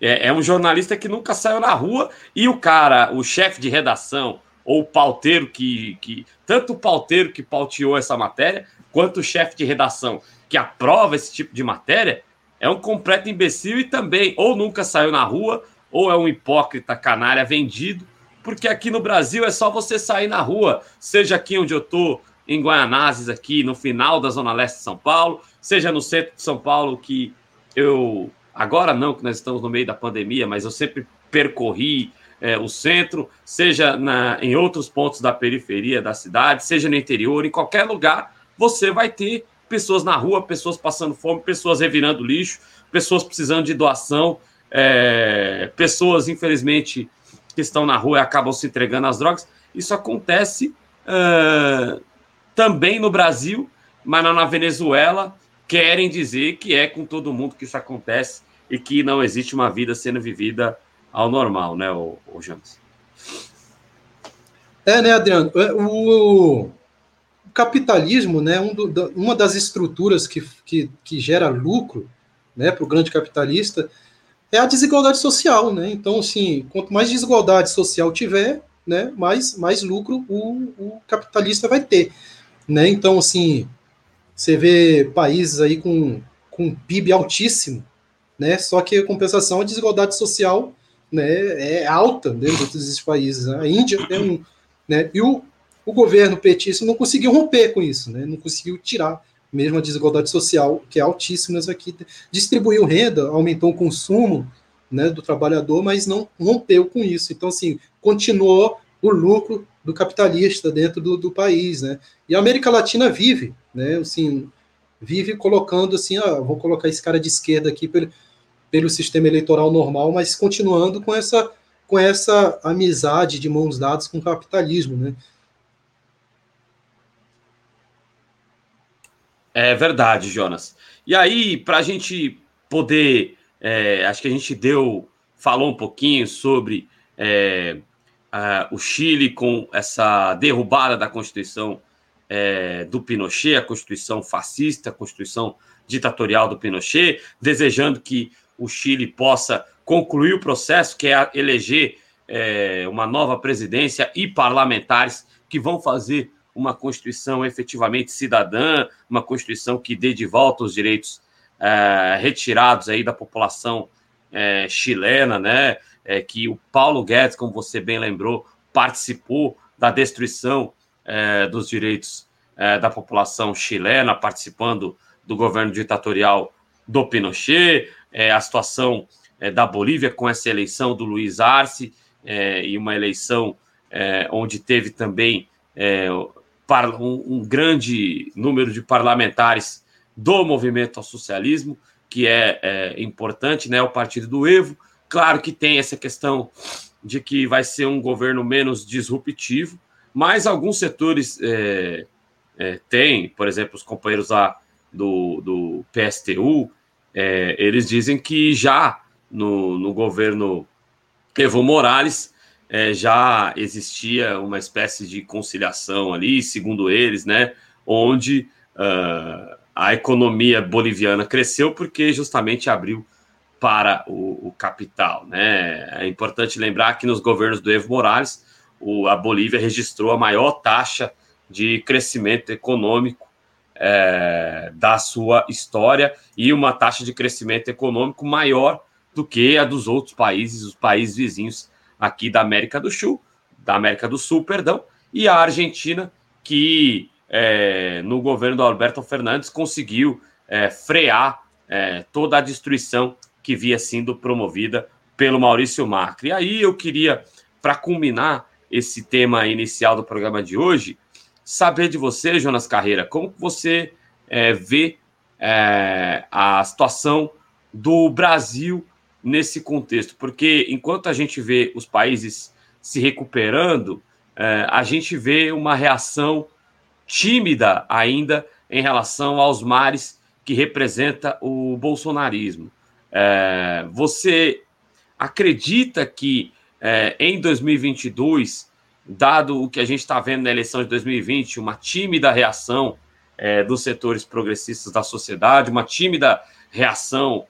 é, é, um jornalista que nunca saiu na rua e o cara, o chefe de redação, ou o pauteiro que, que. Tanto o pauteiro que pauteou essa matéria, quanto o chefe de redação que aprova esse tipo de matéria, é um completo imbecil e também ou nunca saiu na rua, ou é um hipócrita canalha vendido, porque aqui no Brasil é só você sair na rua, seja aqui onde eu tô, em Guaianazes, aqui no final da Zona Leste de São Paulo, seja no centro de São Paulo, que eu. Agora não, que nós estamos no meio da pandemia, mas eu sempre percorri é, o centro, seja na, em outros pontos da periferia da cidade, seja no interior, em qualquer lugar, você vai ter pessoas na rua, pessoas passando fome, pessoas revirando lixo, pessoas precisando de doação, é, pessoas, infelizmente, que estão na rua e acabam se entregando às drogas. Isso acontece uh, também no Brasil, mas na Venezuela querem dizer que é com todo mundo que isso acontece e que não existe uma vida sendo vivida ao normal, né, o, o James? É, né, Adriano? É, o, o capitalismo, né, um do, uma das estruturas que, que, que gera lucro né, para o grande capitalista é a desigualdade social, né? Então, assim, quanto mais desigualdade social tiver, né, mais, mais lucro o, o capitalista vai ter, né? Então, assim, você vê países aí com, com PIB altíssimo, né? Só que a compensação, a desigualdade social né, é alta dentro desses países. A Índia é um. Né, e o, o governo petista não conseguiu romper com isso, né, não conseguiu tirar mesmo a desigualdade social, que é altíssima aqui. Distribuiu renda, aumentou o consumo né, do trabalhador, mas não rompeu com isso. Então, assim, continuou o lucro do capitalista dentro do, do país, né? E a América Latina vive, né? Assim, vive colocando assim, ah, vou colocar esse cara de esquerda aqui para pelo sistema eleitoral normal, mas continuando com essa, com essa amizade de mãos dadas com o capitalismo, né? É verdade, Jonas. E aí, para a gente poder, é, acho que a gente deu, falou um pouquinho sobre é, a, o Chile com essa derrubada da Constituição é, do Pinochet, a Constituição fascista, a Constituição ditatorial do Pinochet, desejando que o Chile possa concluir o processo, que é eleger é, uma nova presidência e parlamentares que vão fazer uma Constituição efetivamente cidadã, uma Constituição que dê de volta os direitos é, retirados aí da população é, chilena, né? É, que o Paulo Guedes, como você bem lembrou, participou da destruição é, dos direitos é, da população chilena, participando do governo ditatorial do Pinochet é, a situação da Bolívia com essa eleição do Luiz Arce e uma eleição onde teve também é, um, grande número de parlamentares do movimento ao socialismo, que é, é, importante, né? O partido do Evo. Claro que tem essa questão de que vai ser um governo menos disruptivo, mas alguns setores é, é, têm, por exemplo, os companheiros lá do, do PSTU, é, eles dizem que já no, no governo Evo Morales é, já existia uma espécie de conciliação ali, segundo eles, né, onde uh, a economia boliviana cresceu porque justamente abriu para o, o, capital. Né? É importante lembrar que nos governos do Evo Morales, o, a Bolívia registrou a maior taxa de crescimento econômico é, da sua história e uma taxa de crescimento econômico maior do que a dos outros países, os países vizinhos aqui da América do Sul, da América do Sul, perdão, e a Argentina, que é, no governo do Alberto Fernandes conseguiu é, frear é, toda a destruição que via sendo promovida pelo Maurício Macri. E aí eu queria, para culminar esse tema inicial do programa de hoje, saber de você, Jonas Carreira, como você é, vê é, a situação do Brasil nesse contexto, porque enquanto a gente vê os países se recuperando, é, a gente vê uma reação tímida ainda em relação aos mares que representa o bolsonarismo. É, você acredita que é, em 2022 dado o que a gente está vendo na eleição de 2020, uma tímida reação é, dos setores progressistas da sociedade, uma tímida reação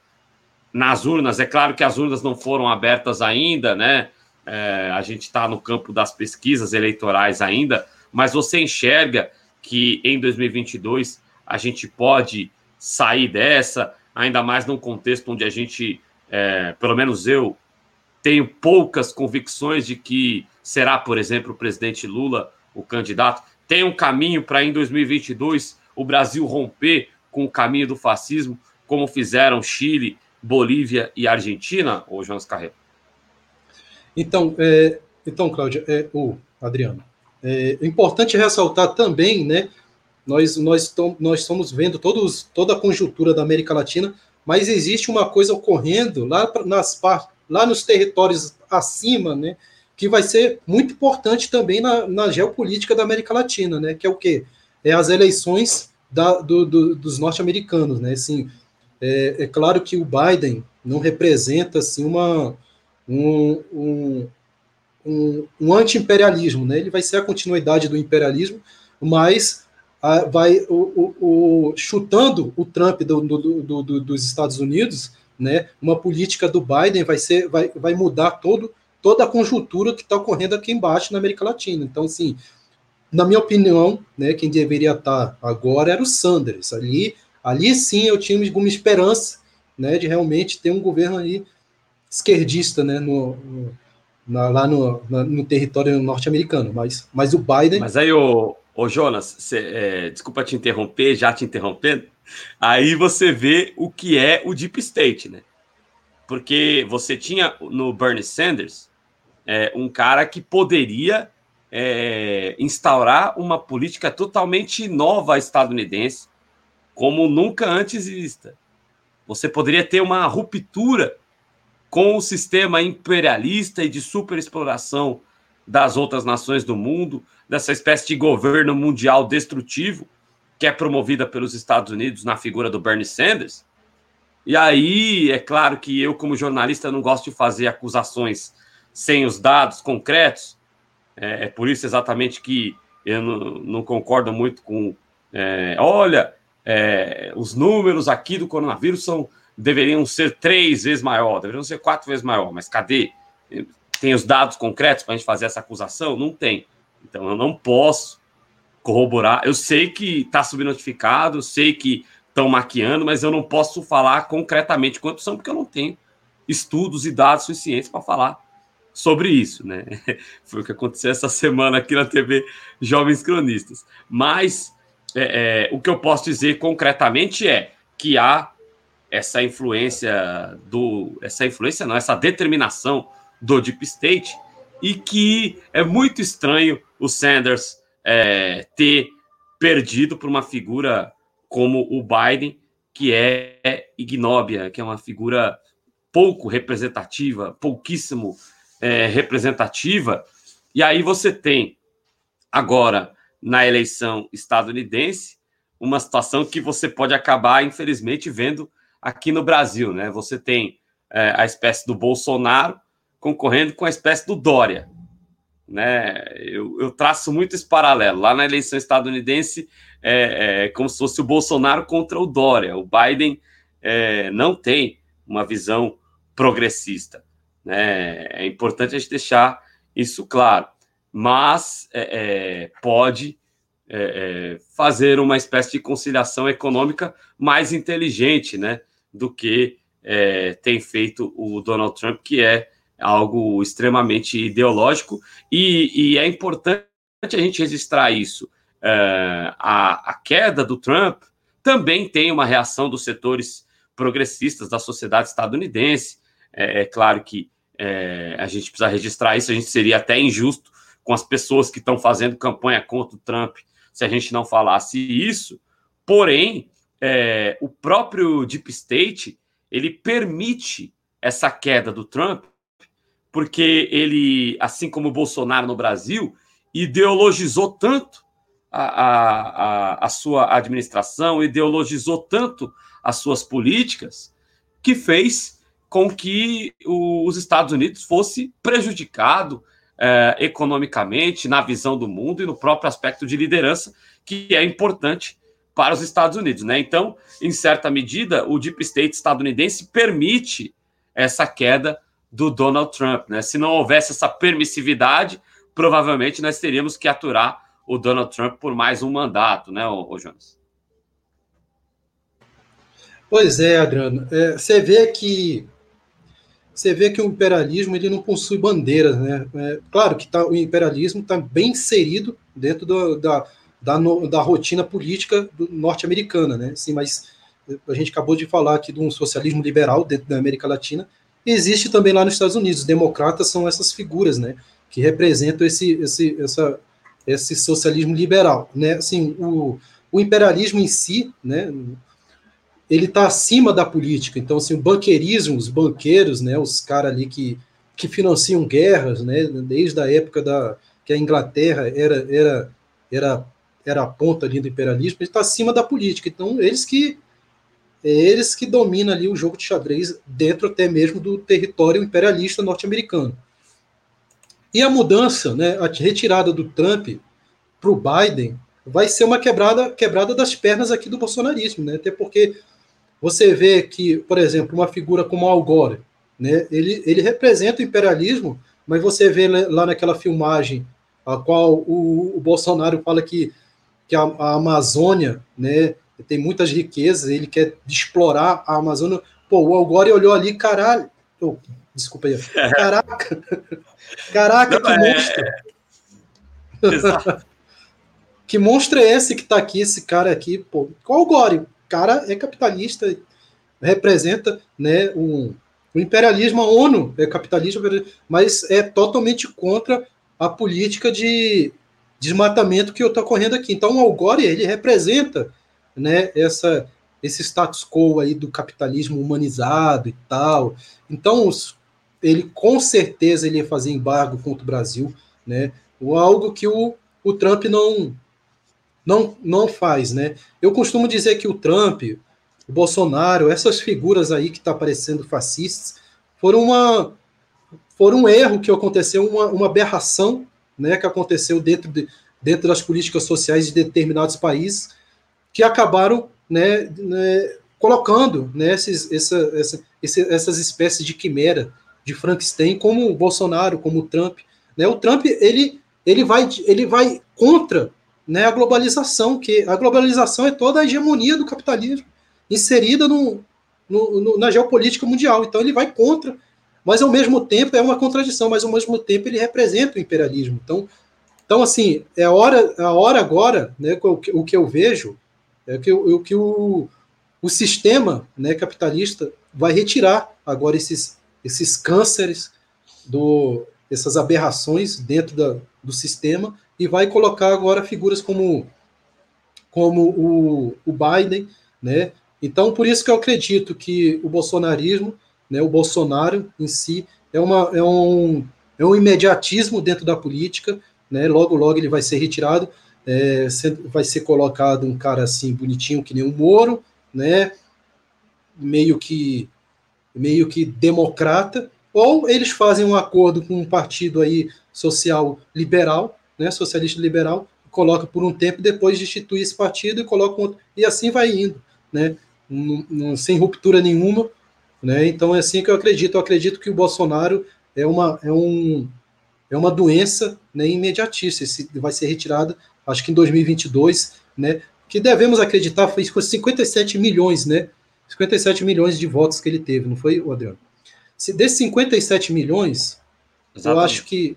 nas urnas. É claro que as urnas não foram abertas ainda, né? É, a gente está no campo das pesquisas eleitorais ainda, mas você enxerga que em 2022 a gente pode sair dessa, ainda mais num contexto onde a gente, é, pelo menos eu, tenho poucas convicções de que será, por exemplo, o presidente Lula o candidato. Tem um caminho para em 2022 o Brasil romper com o caminho do fascismo, como fizeram Chile, Bolívia e Argentina, ou João Carreiro? Então, é, então Cláudia, é, o Adriano, é importante ressaltar também, né? Nós, nós, tom, nós estamos vendo todos, toda a conjuntura da América Latina, mas existe uma coisa ocorrendo lá, nas, lá nos territórios acima, né? que vai ser muito importante também na, na geopolítica da América Latina, né? Que é o quê? É as eleições da, do, do, dos norte-americanos, né? Assim, é, é, claro que o Biden não representa assim uma um, um, um, um anti-imperialismo, né? Ele vai ser a continuidade do imperialismo, mas a, vai o, o, o, chutando o Trump do, do, do, dos Estados Unidos, né? Uma política do Biden vai ser vai, vai mudar todo toda a conjuntura que está ocorrendo aqui embaixo na América Latina. Então, assim, na minha opinião, né, quem deveria estar tá agora era o Sanders. Ali, ali sim eu tinha alguma esperança né, de realmente ter um governo aí esquerdista né, no, na, lá no, na, no território norte-americano. Mas, mas o Biden. Mas aí, o, o Jonas, cê, é, desculpa te interromper, já te interrompendo. Aí você vê o que é o Deep State, né? Porque você tinha no Bernie Sanders é, um cara que poderia é, instaurar uma política totalmente nova estadunidense, como nunca antes vista. Você poderia ter uma ruptura com o sistema imperialista e de superexploração das outras nações do mundo, dessa espécie de governo mundial destrutivo que é promovida pelos Estados Unidos na figura do Bernie Sanders. E aí, é claro que eu, como jornalista, não gosto de fazer acusações sem os dados concretos. É, é por isso exatamente que eu não, não concordo muito com. É, olha, é, os números aqui do coronavírus são, deveriam ser três vezes maior, deveriam ser quatro vezes maior, mas cadê? Tem os dados concretos para a gente fazer essa acusação? Não tem. Então eu não posso corroborar. Eu sei que está subnotificado, sei que estão maquiando, mas eu não posso falar concretamente quantos são, porque eu não tenho estudos e dados suficientes para falar sobre isso, né? *laughs* Foi o que aconteceu essa semana aqui na TV Jovens Cronistas. Mas é, é, o que eu posso dizer concretamente é que há essa influência do. Essa influência, não, essa determinação do Deep State, e que é muito estranho o Sanders é, ter perdido por uma figura como o Biden, que é ignóbia, que é uma figura pouco representativa, pouquíssimo é, representativa. E aí você tem agora na eleição estadunidense uma situação que você pode acabar, infelizmente, vendo aqui no Brasil, né? Você tem é, a espécie do Bolsonaro concorrendo com a espécie do Dória, né? Eu, eu traço muito esse paralelo. Lá na eleição estadunidense é, é como se fosse o Bolsonaro contra o Dória. O Biden é, não tem uma visão progressista. Né? É importante a gente deixar isso claro, mas é, é, pode é, é, fazer uma espécie de conciliação econômica mais inteligente né, do que tem feito o Donald Trump, que é algo extremamente ideológico, e, e é importante a gente registrar isso. A, a queda do Trump também tem uma reação dos setores progressistas da sociedade estadunidense. É, é claro que é, a gente precisa registrar isso, a gente seria até injusto com as pessoas que estão fazendo campanha contra o Trump se a gente não falasse isso. Porém, é, o próprio Deep State ele permite essa queda do Trump, porque ele, assim como o Bolsonaro no Brasil, ideologizou tanto a, a, a, sua administração, ideologizou tanto as suas políticas, que fez com que o, os Estados Unidos fosse prejudicado é, economicamente, na visão do mundo e no próprio aspecto de liderança, que é importante para os Estados Unidos. Né? Então, em certa medida, o deep state estadunidense permite essa queda do Donald Trump. Né? Se não houvesse essa permissividade, provavelmente nós teríamos que aturar o Donald Trump por mais um mandato, né, ô, ô Jonas? Pois é, Adriano. É, você vê que você vê que o imperialismo ele não possui bandeiras, né? É, claro que tá, o imperialismo está bem inserido dentro do, da, da, no, da rotina política norte-americana, né? Sim, mas a gente acabou de falar aqui de um socialismo liberal dentro da América Latina. Existe também lá nos Estados Unidos. Os democratas são essas figuras, né? Que representam esse, esse, essa, esse socialismo liberal, né? Assim, o, o imperialismo em si, né? Ele está acima da política. Então, assim, o banqueirismo, os banqueiros, né? Os caras ali que, que financiam guerras, né? Desde a época da que a Inglaterra era era era era a ponta ali do imperialismo, ele está acima da política. Então, eles que é eles que dominam ali o jogo de xadrez dentro até mesmo do território imperialista norte-americano. E a mudança, né, a retirada do Trump para o Biden vai ser uma quebrada, quebrada das pernas aqui do bolsonarismo, né? Até porque você vê que, por exemplo, uma figura como Al Gore, né, ele, ele representa o imperialismo, mas você vê lá naquela filmagem a qual o, o Bolsonaro fala que, que a, a, Amazônia, né, tem muitas riquezas, ele quer explorar a Amazônia. Pô, o Al Gore olhou ali, caralho, oh, desculpa aí, *laughs* caraca, caraca, Não, que é... monstro. *laughs* que monstro é esse que tá aqui, esse cara aqui, pô, qual o Gore? Cara é capitalista, representa, né, o imperialismo, a ONU é capitalista, mas é totalmente contra a política de desmatamento que está ocorrendo aqui. Então, o Algore, ele representa né, essa, esse status quo aí do capitalismo humanizado e tal. Então, ele com certeza ele ia fazer embargo contra o Brasil, né? Algo que o, o Trump não, não, não faz, né? Eu costumo dizer que o Trump, o Bolsonaro, essas figuras aí que está aparecendo fascistas, foram uma, foram um erro que aconteceu, uma, uma aberração né, que aconteceu dentro, de, dentro das políticas sociais de determinados países, que acabaram né, né, colocando né, esses, essa, essa, essas espécies de quimera, de Frankenstein, como o Bolsonaro, como o Trump. Né? O Trump ele, ele, vai, ele vai contra né, a globalização, que a globalização é toda a hegemonia do capitalismo inserida no, no, no, na geopolítica mundial. Então ele vai contra mas ao mesmo tempo é uma contradição, mas ao mesmo tempo ele representa o imperialismo. Então, então assim, é a hora, a hora agora, né, o, que, o que eu vejo é que, o, que o, o sistema né, capitalista vai retirar agora esses, esses cânceres, do, essas aberrações dentro da, do sistema e vai colocar agora figuras como, como o, o Biden, né? Então, por isso que eu acredito que o bolsonarismo né? O Bolsonaro em si é, uma, é, um, é um imediatismo dentro da política, né? logo, logo ele vai ser retirado, é, vai ser colocado um cara assim bonitinho que nem o Moro, né? meio que meio que democrata, ou eles fazem um acordo com um partido aí social liberal, né, socialista liberal, coloca por um tempo, depois destitui esse partido e coloca outro, e assim vai indo, né, sem ruptura nenhuma, Né? Então é assim que eu acredito. Eu acredito que o Bolsonaro é uma, é um, é uma doença né, imediatista. Esse vai ser retirada, acho que em 2022, né? Que devemos acreditar foi com 57 milhões, né? 57 milhões de votos que ele teve, não foi, Adriano? Se desses 57 milhões, Exatamente. eu acho que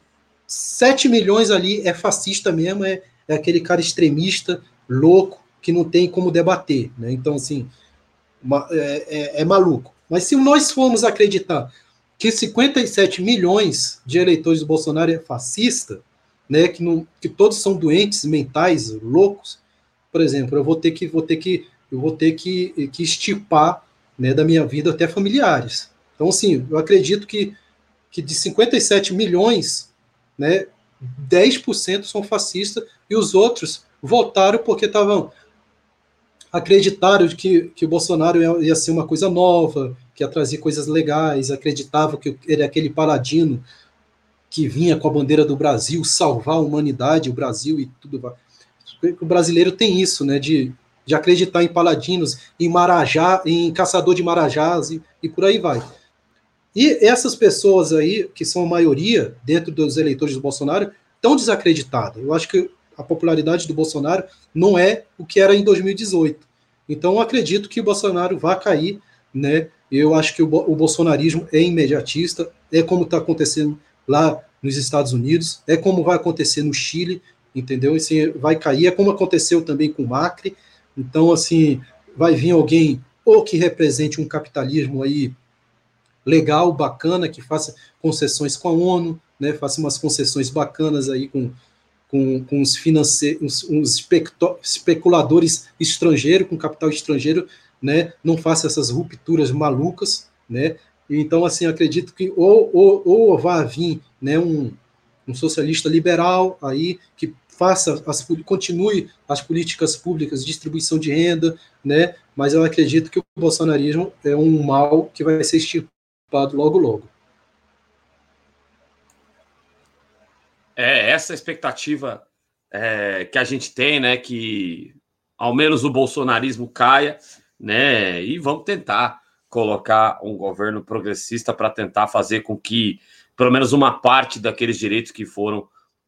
7 milhões ali é fascista mesmo, é, é aquele cara extremista, louco, que não tem como debater, né? Então, assim, uma, é, é, é maluco. Mas se nós formos acreditar que 57 milhões de eleitores do Bolsonaro é fascista, né, que, não, que todos são doentes mentais, loucos, por exemplo, eu vou ter que vou ter que eu vou ter que, que estipar né, da minha vida até familiares. Então, assim, eu acredito que, que de 57 milhões, né, 10% são fascistas e os outros votaram porque estavam acreditaram que, que o Bolsonaro ia, ser uma coisa nova, que ia trazer coisas legais, acreditavam que ele é aquele paladino que vinha com a bandeira do Brasil salvar a humanidade, o Brasil e tudo. O brasileiro tem isso, né, de, de acreditar em paladinos, em marajá, em caçador de marajás e, e por aí vai. E essas pessoas aí, que são a maioria dentro dos eleitores do Bolsonaro, estão desacreditadas. Eu acho que a popularidade do Bolsonaro não é o que era em 2018. Então, eu acredito que o Bolsonaro vai cair, né? Eu acho que o, o bolsonarismo é imediatista, é como está acontecendo lá nos Estados Unidos, é como vai acontecer no Chile, entendeu? Assim, vai cair, é como aconteceu também com o Macri. Então, assim, vai vir alguém ou que represente um capitalismo aí legal, bacana, que faça concessões com a ONU, né, faça umas concessões bacanas aí com, com, com os, financeiros, uns especuladores estrangeiros, com capital estrangeiro, né, não faça essas rupturas malucas, né, então, assim, acredito que ou, ou, ou vai vir né, um, um socialista liberal aí que faça as continue as políticas públicas de distribuição de renda, né? Mas eu acredito que o bolsonarismo é um mal que vai ser extirpado logo logo. É essa expectativa é, que a gente tem, né? Que ao menos o bolsonarismo caia, né? E vamos tentar colocar um governo progressista para tentar fazer com que pelo menos uma parte daqueles direitos que foram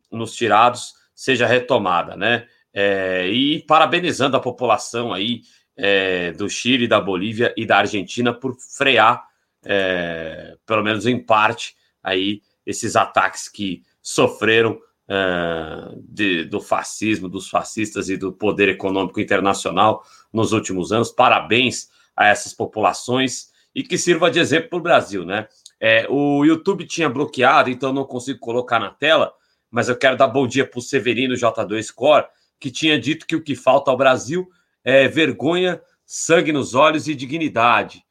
nos tirados seja retomada, né? É, e parabenizando a população aí é, do Chile, da Bolívia e da Argentina por frear, é, pelo menos em parte, aí esses ataques que sofreram é, de, do fascismo, dos fascistas e do poder econômico internacional nos últimos anos. Parabéns a essas populações e que sirva de exemplo para o Brasil, né? É, o YouTube tinha bloqueado, então não consigo colocar na tela, mas eu quero dar bom dia para o Severino J2 Core, que tinha dito que o que falta ao Brasil é vergonha, sangue nos olhos e dignidade.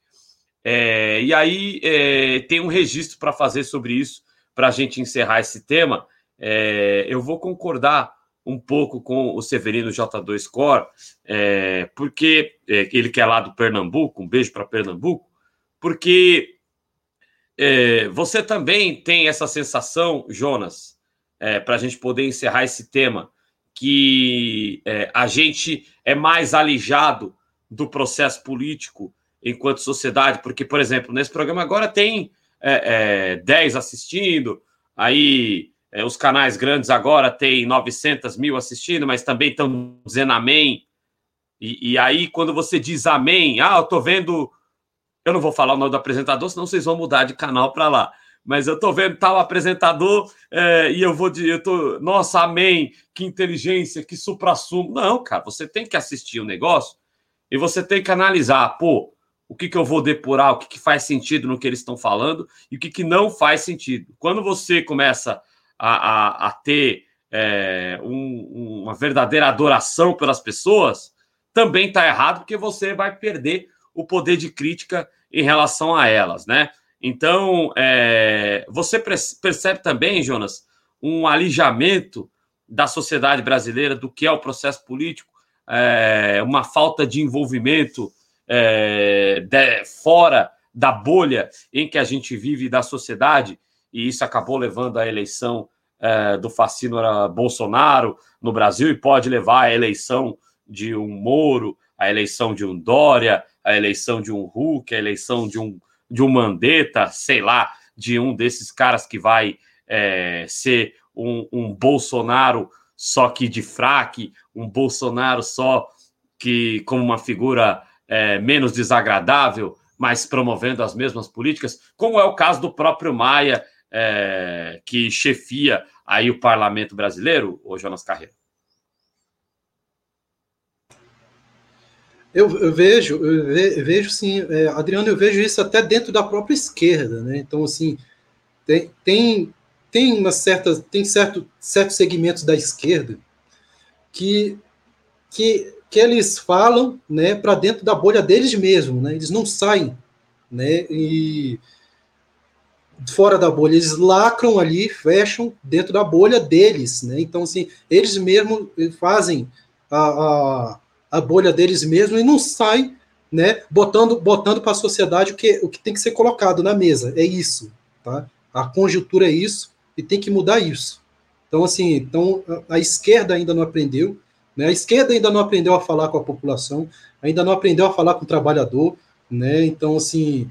É, e aí é, tem um registro para fazer sobre isso, para a gente encerrar esse tema. É, eu vou concordar um pouco com o Severino J2 Core, é, porque é, ele que é lá do Pernambuco, um beijo para Pernambuco, porque é, você também tem essa sensação, Jonas, para a gente poder encerrar esse tema, que a gente é mais alijado do processo político enquanto sociedade, porque, por exemplo, nesse programa agora tem é, é 10 assistindo, aí é, os canais grandes agora tem 900 mil assistindo, mas também estão dizendo amém. E, e, aí, quando você diz amém, ah, eu tô vendo. Eu não vou falar o nome do apresentador, senão vocês vão mudar de canal para lá mas eu tô vendo tal apresentador é, e eu vou de. Eu tô, nossa, amém, que inteligência, que supra-sumo. Não, cara, você tem que assistir o negócio e você tem que analisar, pô, o que, que eu vou depurar, o que, que faz sentido no que eles estão falando e o que, que não faz sentido. Quando você começa a, a, a ter é, um, uma verdadeira adoração pelas pessoas, também está errado, porque você vai perder o poder de crítica em relação a elas, né? Então, é, você percebe também, Jonas, um alijamento da sociedade brasileira do que é o processo político, é, uma falta de envolvimento é, de, fora da bolha em que a gente vive da sociedade, e isso acabou levando à eleição é, do fascino Bolsonaro no Brasil e pode levar à eleição de um Moro, à eleição de um Dória, à eleição de um Huck, à eleição de um de um Mandetta, sei lá, de um desses caras que vai é, ser um, um Bolsonaro só que de fraque, um Bolsonaro só que como uma figura é, menos desagradável, mas promovendo as mesmas políticas, como é o caso do próprio Maia, é, que chefia aí o parlamento brasileiro, ô Jonas Carreira? Eu, eu, vejo, eu vejo sim, é, Adriano, eu vejo isso até dentro da própria esquerda, né? Então, assim, tem, tem, tem uma certa, tem certo, certos segmentos da esquerda que, que, que eles falam, né, para dentro da bolha deles mesmo, né? Eles não saem, né? E fora da bolha, eles lacram ali, fecham dentro da bolha deles, né? Então, assim, eles mesmos fazem a, a, a bolha deles mesmos e não saem, né? Botando, botando para a sociedade o que, o que tem que ser colocado na mesa. É isso, tá? A conjuntura é isso e tem que mudar isso. Então, assim, então a, a esquerda ainda não aprendeu, né? A esquerda ainda não aprendeu a falar com a população, ainda não aprendeu a falar com o trabalhador, né? Então, assim,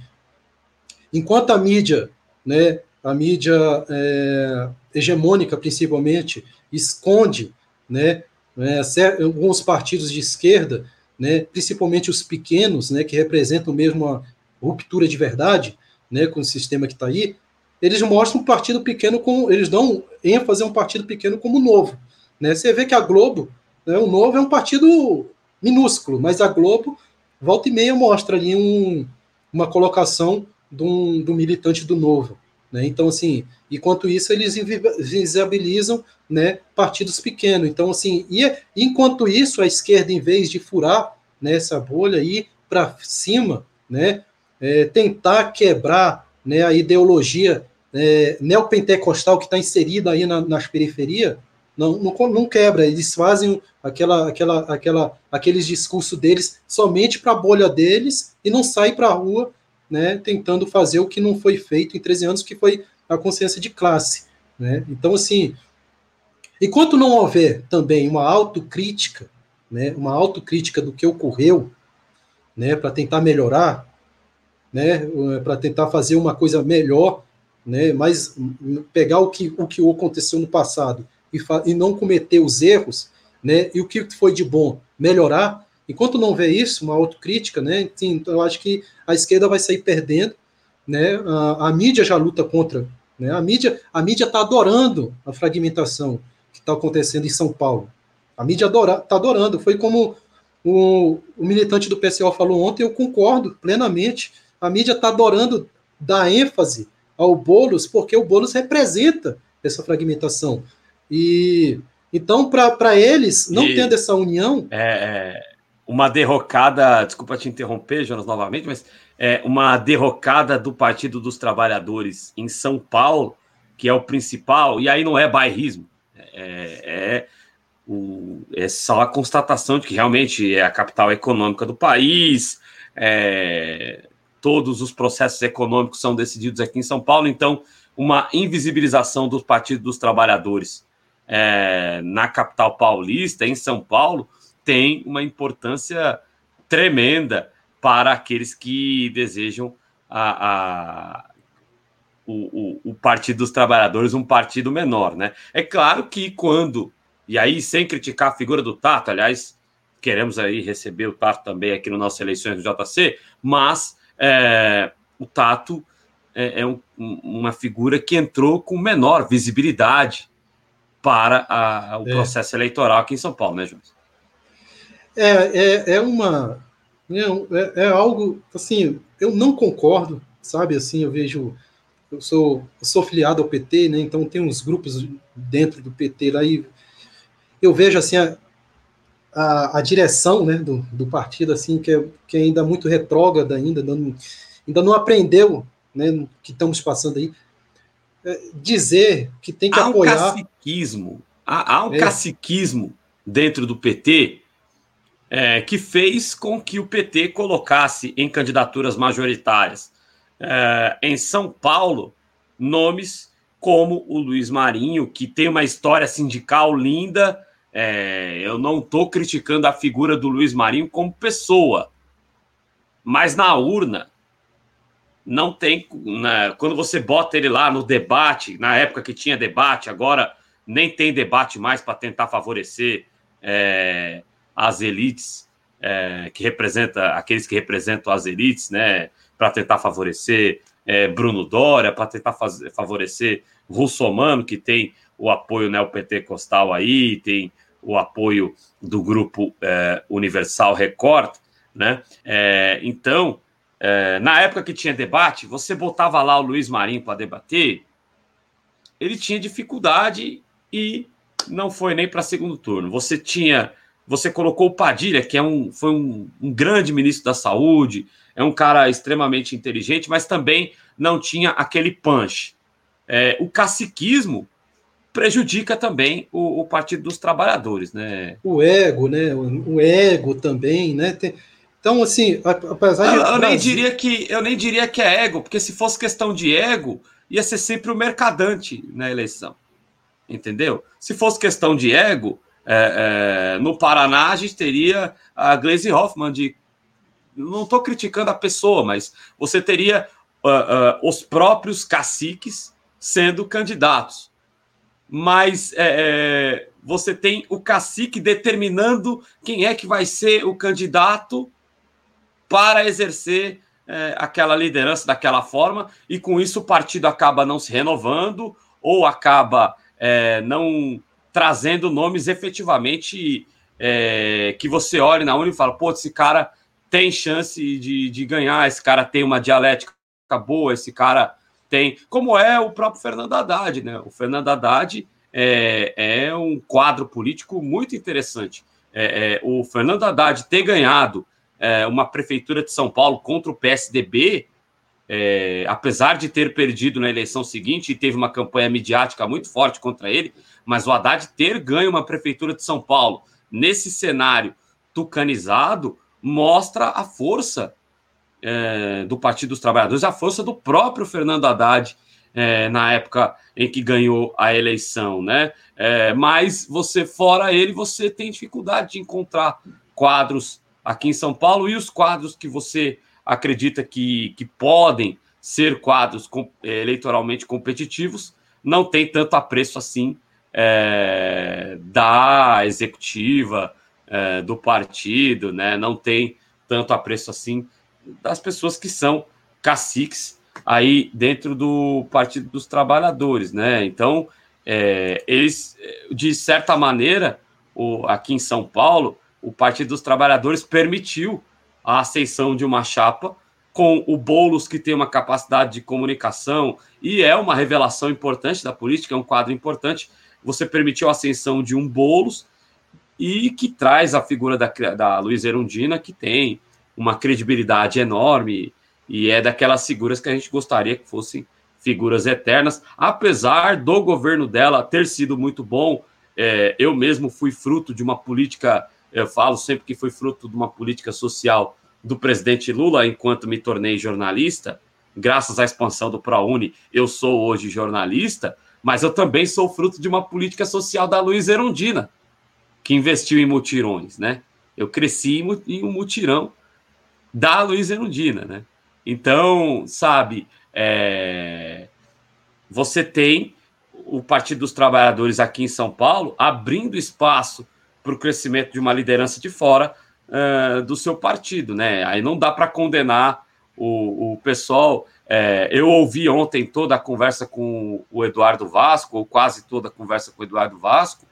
enquanto a mídia né, a mídia é, hegemônica, principalmente, esconde né, né, alguns partidos de esquerda, né, principalmente os pequenos, né, que representam mesmo a ruptura de verdade né, com o sistema que está aí, eles mostram um partido pequeno como. Eles dão ênfase a um partido pequeno como novo. Né? Você vê que a Globo, o Novo é um partido minúsculo, mas a Globo, volta e meia, mostra ali um, uma colocação do, um, do militante do Novo. Né? Então, assim, enquanto isso, eles visibilizam né, partidos pequenos. Então, assim, e enquanto isso, a esquerda, em vez de furar né, essa bolha, ir para cima, né, é, tentar quebrar né, a ideologia é, neopentecostal que está inserida aí na, nas periferias, não, não, não, quebra, eles fazem aquela, aquela, aquela, aqueles discursos deles somente para a bolha deles e não saem para a rua né, tentando fazer o que não foi feito em 13 anos, que foi a consciência de classe. Né? Então, assim, enquanto não houver também uma autocrítica, né, uma autocrítica do que ocorreu, né, para tentar melhorar, né, para tentar fazer uma coisa melhor, né, mas pegar o que, o que aconteceu no passado e, e não cometer os erros, né, e o que foi de bom melhorar, Enquanto não vê isso, uma autocrítica, né? Então, eu acho que a esquerda vai sair perdendo, né? A, a mídia já luta contra, né? A mídia, a mídia está adorando a fragmentação que está acontecendo em São Paulo. A mídia está adorando. Foi como o, o, militante do PCO falou ontem, eu concordo plenamente. A mídia está adorando dar ênfase ao Boulos, porque o Boulos representa essa fragmentação. E então, para eles, não e, tendo essa união. É, é uma derrocada, desculpa te interromper, Jonas, novamente, mas é uma derrocada do Partido dos Trabalhadores em São Paulo, que é o principal, e aí não é bairrismo, é, é, o, é só a constatação de que realmente é a capital econômica do país, é, todos os processos econômicos são decididos aqui em São Paulo, então uma invisibilização do Partido dos Trabalhadores é, na capital paulista, em São Paulo, tem uma importância tremenda para aqueles que desejam a, a o, o, o, Partido dos Trabalhadores um partido menor, né? É claro que quando, e aí sem criticar a figura do Tato, aliás, queremos aí receber o Tato também aqui no nossas eleições do JC, mas é, o Tato é, é um, uma figura que entrou com menor visibilidade para a, o é. processo eleitoral aqui em São Paulo, né, João? É, é, é uma. É, é, algo. Assim, eu não concordo, sabe? Assim, eu vejo. Eu sou, eu sou filiado ao PT, né? Então tem uns grupos dentro do PT lá e eu vejo assim a, a, a direção né, do, do partido assim que é, que é ainda muito retrógrada ainda não, ainda não aprendeu né o que estamos passando aí dizer que tem que há apoiar um caciquismo há, há um é. caciquismo dentro do PT é, que fez com que o PT colocasse em candidaturas majoritárias é, em São Paulo nomes como o Luiz Marinho, que tem uma história sindical linda. É, eu não estou criticando a figura do Luiz Marinho como pessoa, mas na urna não tem. Né, quando você bota ele lá no debate, na época que tinha debate, agora nem tem debate mais para tentar favorecer é, as elites, é, que representa aqueles que representam as elites, né? Para tentar favorecer é, Bruno Dória, para tentar fazer, favorecer Russomano, que tem o apoio neopentecostal aí, tem o apoio do grupo é, Universal Record, né? É, então, é, na época que tinha debate, você botava lá o Luiz Marinho para debater, ele tinha dificuldade e não foi nem para segundo turno. Você tinha, você colocou o Padilha, que é um, foi um, um grande ministro da saúde, é um cara extremamente inteligente, mas também não tinha aquele punch. É, o caciquismo prejudica também o, o, Partido dos Trabalhadores, né? O ego, né? O, ego também, né? Tem, então, assim, apesar de. Eu, eu nem diria que, eu nem diria que é ego, porque se fosse questão de ego, ia ser sempre o mercadante na eleição. Entendeu? Se fosse questão de ego, é, é, no Paraná a gente teria a Glaze Hoffman de. Não estou criticando a pessoa, mas você teria uh, uh, os próprios caciques sendo candidatos. Mas é, é, você tem o cacique determinando quem é que vai ser o candidato para exercer é, aquela liderança daquela forma, e com isso o partido acaba não se renovando ou acaba é, não trazendo nomes efetivamente é, que você olhe na urna e fala, pô, esse cara tem chance de, de ganhar, esse cara tem uma dialética boa, esse cara tem, como é o próprio Fernando Haddad, né? O Fernando Haddad é, é um quadro político muito interessante. É, é, o Fernando Haddad ter ganhado é, uma prefeitura de São Paulo contra o PSDB, é, apesar de ter perdido na eleição seguinte e teve uma campanha midiática muito forte contra ele, mas o Haddad ter ganho uma prefeitura de São Paulo nesse cenário tucanizado mostra a força é, do Partido dos Trabalhadores, a força do próprio Fernando Haddad é, na época em que ganhou a eleição, né? É, mas você, fora ele, você tem dificuldade de encontrar quadros aqui em São Paulo e os quadros que você acredita que, que podem ser quadros é, eleitoralmente competitivos não tem tanto apreço assim é, da executiva, é, do partido, né? Não tem tanto apreço assim das pessoas que são caciques aí dentro do Partido dos Trabalhadores, né? Então, é, eles, de certa maneira, o, aqui em São Paulo, o Partido dos Trabalhadores permitiu a ascensão de uma chapa com o Boulos, que tem uma capacidade de comunicação e é uma revelação importante da política, é um quadro importante. Você permitiu a ascensão de um Boulos e que traz a figura da, da Luiz Erundina, que tem uma credibilidade enorme e é daquelas figuras que a gente gostaria que fossem figuras eternas, apesar do governo dela ter sido muito bom. É, eu mesmo fui fruto de uma política eu falo sempre que foi fruto de uma política social do presidente Lula, enquanto me tornei jornalista. Graças à expansão do ProUni, eu sou hoje jornalista, mas eu também sou fruto de uma política social da Luiz Erundina, que investiu em mutirões, né? Eu cresci em um mutirão da Luiz Erundina, né? Então, sabe, é... você tem o Partido dos Trabalhadores aqui em São Paulo abrindo espaço para o crescimento de uma liderança de fora uh, do seu partido, né? Aí não dá para condenar o, o pessoal. É, eu ouvi ontem toda a conversa com o Eduardo Vasco, ou quase toda a conversa com o Eduardo Vasco.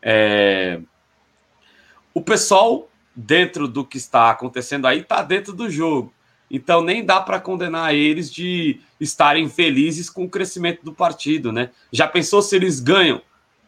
É, o pessoal, dentro do que está acontecendo aí, está dentro do jogo. Então nem dá para condenar eles de estarem felizes com o crescimento do partido, né? Já pensou se eles ganham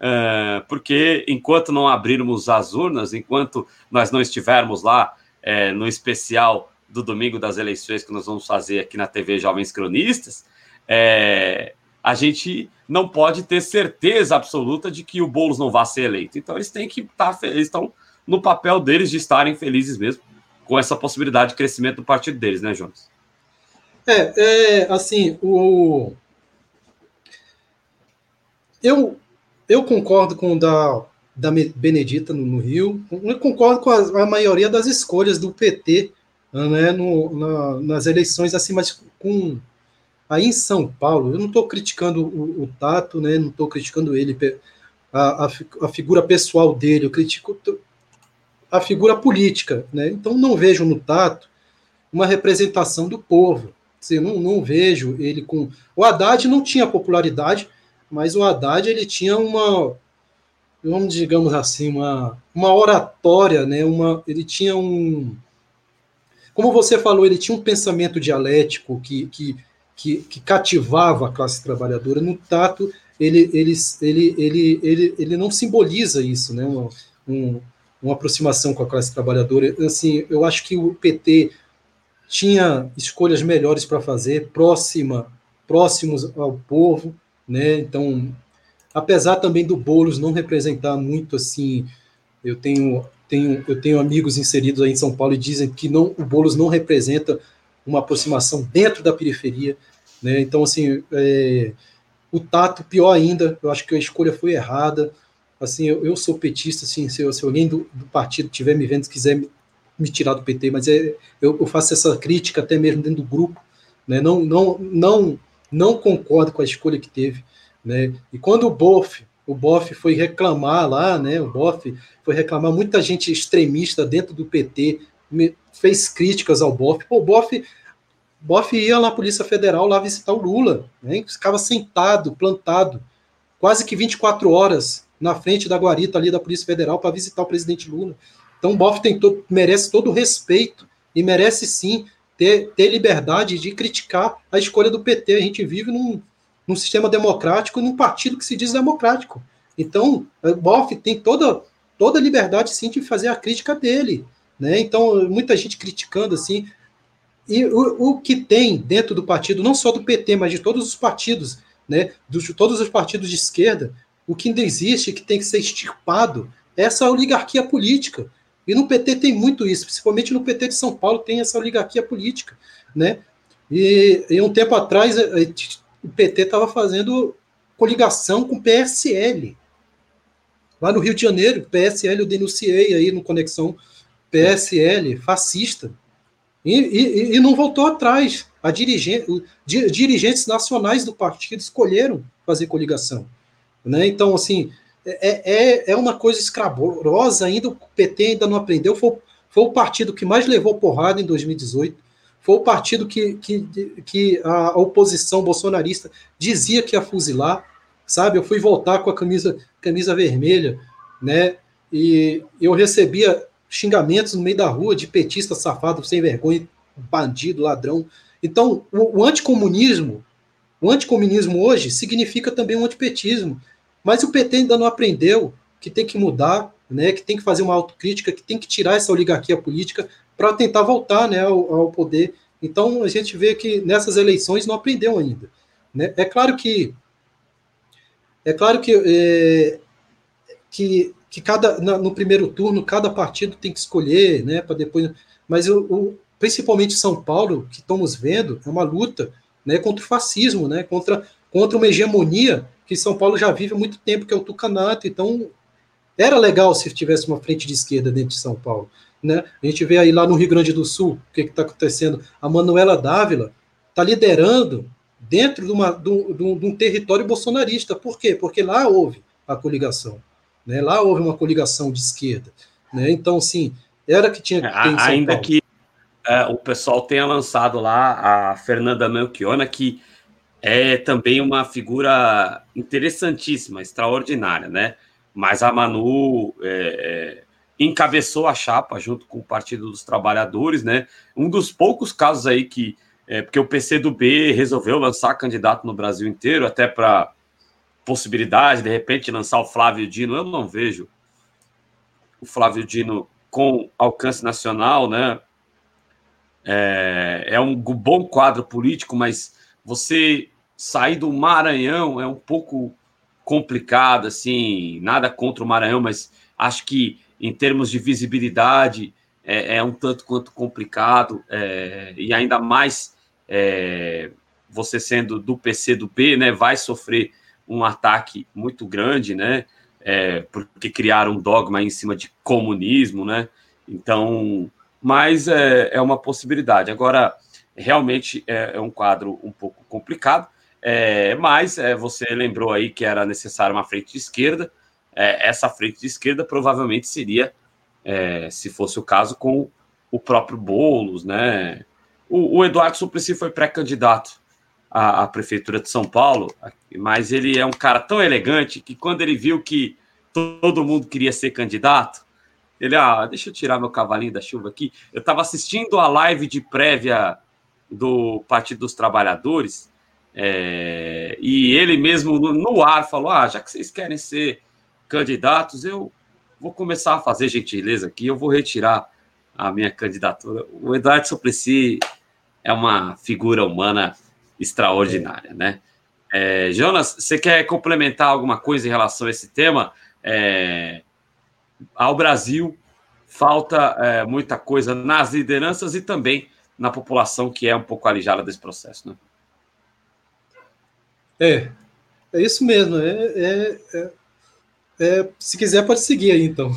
é, porque enquanto não abrirmos as urnas, enquanto nós não estivermos lá é, no especial do domingo das eleições que nós vamos fazer aqui na TV Jovens Cronistas, é, a gente não pode ter certeza absoluta de que o Boulos não vai ser eleito. Então eles têm que estar, tá eles estão no papel deles de estarem felizes mesmo com essa possibilidade de crescimento do partido deles, né, Jones? É, é assim, o eu eu concordo com o da, da Benedita no, no Rio, eu concordo com a, a, maioria das escolhas do PT né, no, na, nas eleições, assim, mas com aí em São Paulo, eu não estou criticando o, o, Tato, né, não estou criticando ele, a, a, a, figura pessoal dele, eu critico a figura política, né, então não vejo no Tato uma representação do povo, assim, não, não vejo ele com... O Haddad não tinha popularidade, mas o Haddad ele tinha uma, vamos digamos assim, uma, uma oratória, né? Uma, ele tinha um, como você falou, ele tinha um pensamento dialético que, que, que, que cativava a classe trabalhadora. No Tato, ele, ele, ele, ele, ele, ele não simboliza isso, né? Uma, um, uma aproximação com a classe trabalhadora. Assim, eu acho que o PT tinha escolhas melhores para fazer, próxima, próximos ao povo, né? Então, apesar também do Bolos não representar muito assim, eu tenho, tenho, eu tenho amigos inseridos aí em São Paulo e dizem que não, o Bolos não representa uma aproximação dentro da periferia, né? Então, assim, é, o Tato, pior ainda, eu acho que a escolha foi errada. Assim, eu, eu sou petista, assim, se, se alguém do, do partido estiver me vendo, quiser me, me, tirar do PT, mas é, eu, eu faço essa crítica até mesmo dentro do grupo, né? Não, não, não não concordo com a escolha que teve, né? E quando o Boff, o Boff foi reclamar lá, né? O Boff foi reclamar, muita gente extremista dentro do PT fez críticas ao Boff. Pô, o Boff, Boff ia lá à Polícia Federal lá visitar o Lula, né? Ficava sentado, plantado, quase que 24 horas na frente da guarita ali da Polícia Federal para visitar o presidente Lula. Então o Boff tem todo, merece todo o respeito e merece sim ter, ter liberdade de criticar a escolha do PT. A gente vive num, num sistema democrático, num partido que se diz democrático. Então, o Boff tem toda, toda a liberdade, sim, de fazer a crítica dele. Né? Então, muita gente criticando, assim. E o, o que tem dentro do partido, não só do PT, mas de todos os partidos, né, de todos os partidos de esquerda, o que ainda existe, que tem que ser extirpado, é essa oligarquia política. E no PT tem muito isso, principalmente no PT de São Paulo tem essa oligarquia política, né? E, e um tempo atrás o PT estava fazendo coligação com o PSL. Lá no Rio de Janeiro, o PSL eu denunciei aí no Conexão PSL, fascista. E, e, e não voltou atrás. A dirigente, dirigentes nacionais do partido escolheram fazer coligação. Né? Então, assim, é, é, é uma coisa escrabrosa ainda, o PT ainda não aprendeu, foi, foi o partido que mais levou porrada em 2018, foi o partido que, que, que a oposição bolsonarista dizia que ia fuzilar, sabe? Eu fui voltar com a camisa, camisa vermelha, né? E eu recebia xingamentos no meio da rua de petista safado, sem vergonha, bandido, ladrão. Então, o, o anticomunismo, o anticomunismo hoje significa também um antipetismo. Mas o PT ainda não aprendeu que tem que mudar, né, que tem que fazer uma autocrítica, que tem que tirar essa oligarquia política para tentar voltar né, ao, ao, poder. Então a gente vê que nessas eleições não aprendeu ainda. Né? É claro que é claro que, é, que, que cada no primeiro turno cada partido tem que escolher, né, para depois. Mas o, o, principalmente São Paulo, que estamos vendo, é uma luta, né, contra o fascismo, né, contra contra uma hegemonia que São Paulo já vive há muito tempo, que é o tucanato. Então, era legal se tivesse uma frente de esquerda dentro de São Paulo. Né? A gente vê aí lá no Rio Grande do Sul o que está acontecendo. A Manuela Dávila está liderando dentro de, uma, de, um, de, um, território bolsonarista. Por quê? Porque lá houve a coligação. Né? Lá houve uma coligação de esquerda. Né? Então, sim, era que tinha que ter em São Ainda Paulo. que é, o pessoal tenha lançado lá a Fernanda Melchiona, que é também uma figura interessantíssima, extraordinária, né? Mas a Manu é, é, encabeçou a chapa junto com o Partido dos Trabalhadores, né? Um dos poucos casos aí que. É, porque o PCdoB resolveu lançar candidato no Brasil inteiro, até para possibilidade, de repente, lançar o Flávio Dino. Eu não vejo o Flávio Dino com alcance nacional, né? É, é um bom quadro político, mas você sair do Maranhão é um pouco complicado, assim, nada contra o Maranhão, mas acho que em termos de visibilidade é, é um tanto quanto complicado, é, e ainda mais é, você sendo do PC do B, né, vai sofrer um ataque muito grande, né, é, porque criaram um dogma em cima de comunismo, né, então mas é, é uma possibilidade. Agora, realmente é, é um quadro um pouco complicado, é, mas é, você lembrou aí que era necessária uma frente de esquerda. É, essa frente de esquerda provavelmente seria, é, se fosse o caso, com o próprio Boulos, né? O, o Eduardo Suplicy foi pré-candidato à, à, prefeitura de São Paulo, mas ele é um cara tão elegante que quando ele viu que todo mundo queria ser candidato, ele, ah, deixa eu tirar meu cavalinho da chuva aqui. Eu estava assistindo a live de prévia do Partido dos Trabalhadores é, e ele mesmo no, ar falou: ah, já que vocês querem ser candidatos, eu vou começar a fazer gentileza aqui, eu vou retirar a minha candidatura. O Eduardo Suplicy é uma figura humana extraordinária, né? É, Jonas, você quer complementar alguma coisa em relação a esse tema? É, ao Brasil falta é, muita coisa nas lideranças e também na população que é um pouco alijada desse processo, né? É, é isso mesmo. É, é, é, é se quiser, pode seguir aí, então.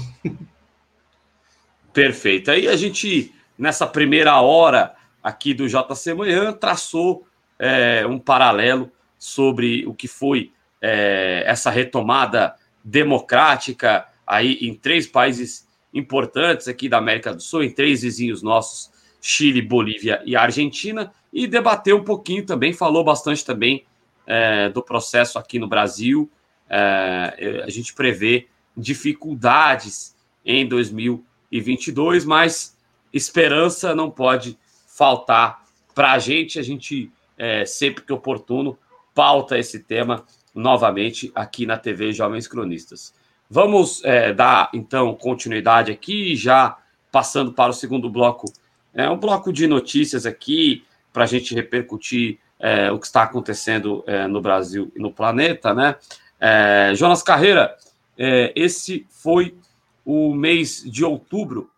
Perfeito. Aí a gente, nessa primeira hora aqui do JC Manhã, traçou é, um paralelo sobre o que foi é, essa retomada democrática aí em três países importantes aqui da América do Sul, em três vizinhos nossos, Chile, Bolívia e Argentina, e debateu um pouquinho também, falou bastante também é, do processo aqui no Brasil. É, a gente prevê dificuldades em 2020 e 22, mas esperança não pode faltar para a gente. A gente, é, sempre que oportuno, pauta esse tema novamente aqui na TV Jovens Cronistas. Vamos é, dar, então, continuidade aqui, já passando para o segundo bloco. É um bloco de notícias aqui, para a gente repercutir é, o que está acontecendo é, no Brasil e no planeta, né? É, Jonas Carreira, é, esse foi o mês de outubro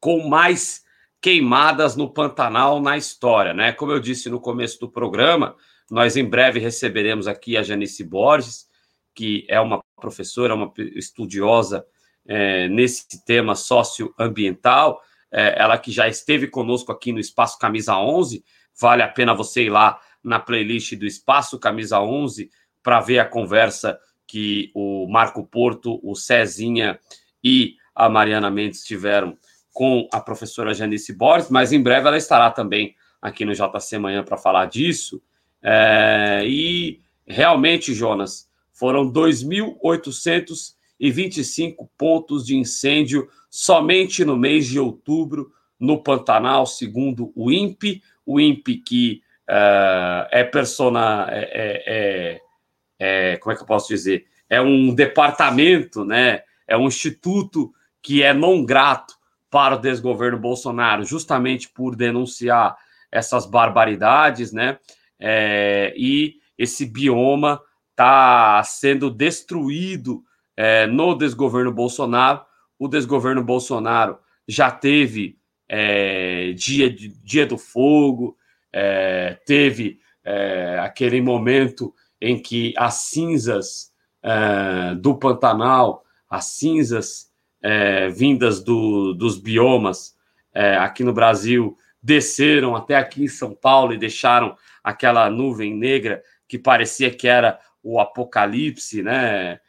com mais queimadas no Pantanal na história, né? Como eu disse no começo do programa, nós em breve receberemos aqui a Janice Borges, que é uma professora, uma estudiosa é, nesse tema socioambiental, é, ela que já esteve conosco aqui no Espaço Camisa 11, vale a pena você ir lá na playlist do Espaço Camisa 11 para ver a conversa que o Marco Porto, o Cezinha e a Mariana Mendes tiveram com a professora Janice Borges, mas em breve ela estará também aqui no JC Manhã para falar disso. É, e realmente, Jonas, foram 2.825 pontos de incêndio somente no mês de outubro no Pantanal, segundo o INPE, o INPE que uh, é persona, é, é, é, é, como é que eu posso dizer? É um departamento, né? é um instituto que é não grato para o desgoverno Bolsonaro, justamente por denunciar essas barbaridades, né? É, e esse bioma está sendo destruído é, no desgoverno Bolsonaro. O desgoverno Bolsonaro já teve é, dia, dia do fogo, é, teve é, aquele momento em que as cinzas é, do Pantanal as cinzas é, vindas do, dos biomas é, aqui no Brasil desceram até aqui em São Paulo e deixaram aquela nuvem negra que parecia que era o apocalipse, né?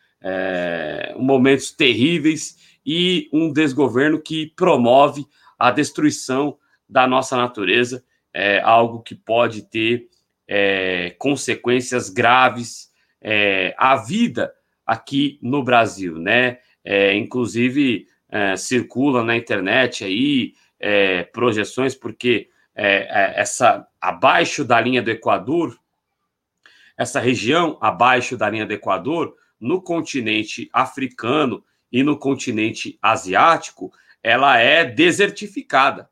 Momentos terríveis e um desgoverno que promove a destruição da nossa natureza, é algo que pode ter é, consequências graves é, à vida aqui no Brasil, né? É, inclusive é, circulam na internet aí é, projeções porque é, essa abaixo da linha do Equador, essa região abaixo da linha do Equador, no continente africano e no continente asiático, ela é desertificada,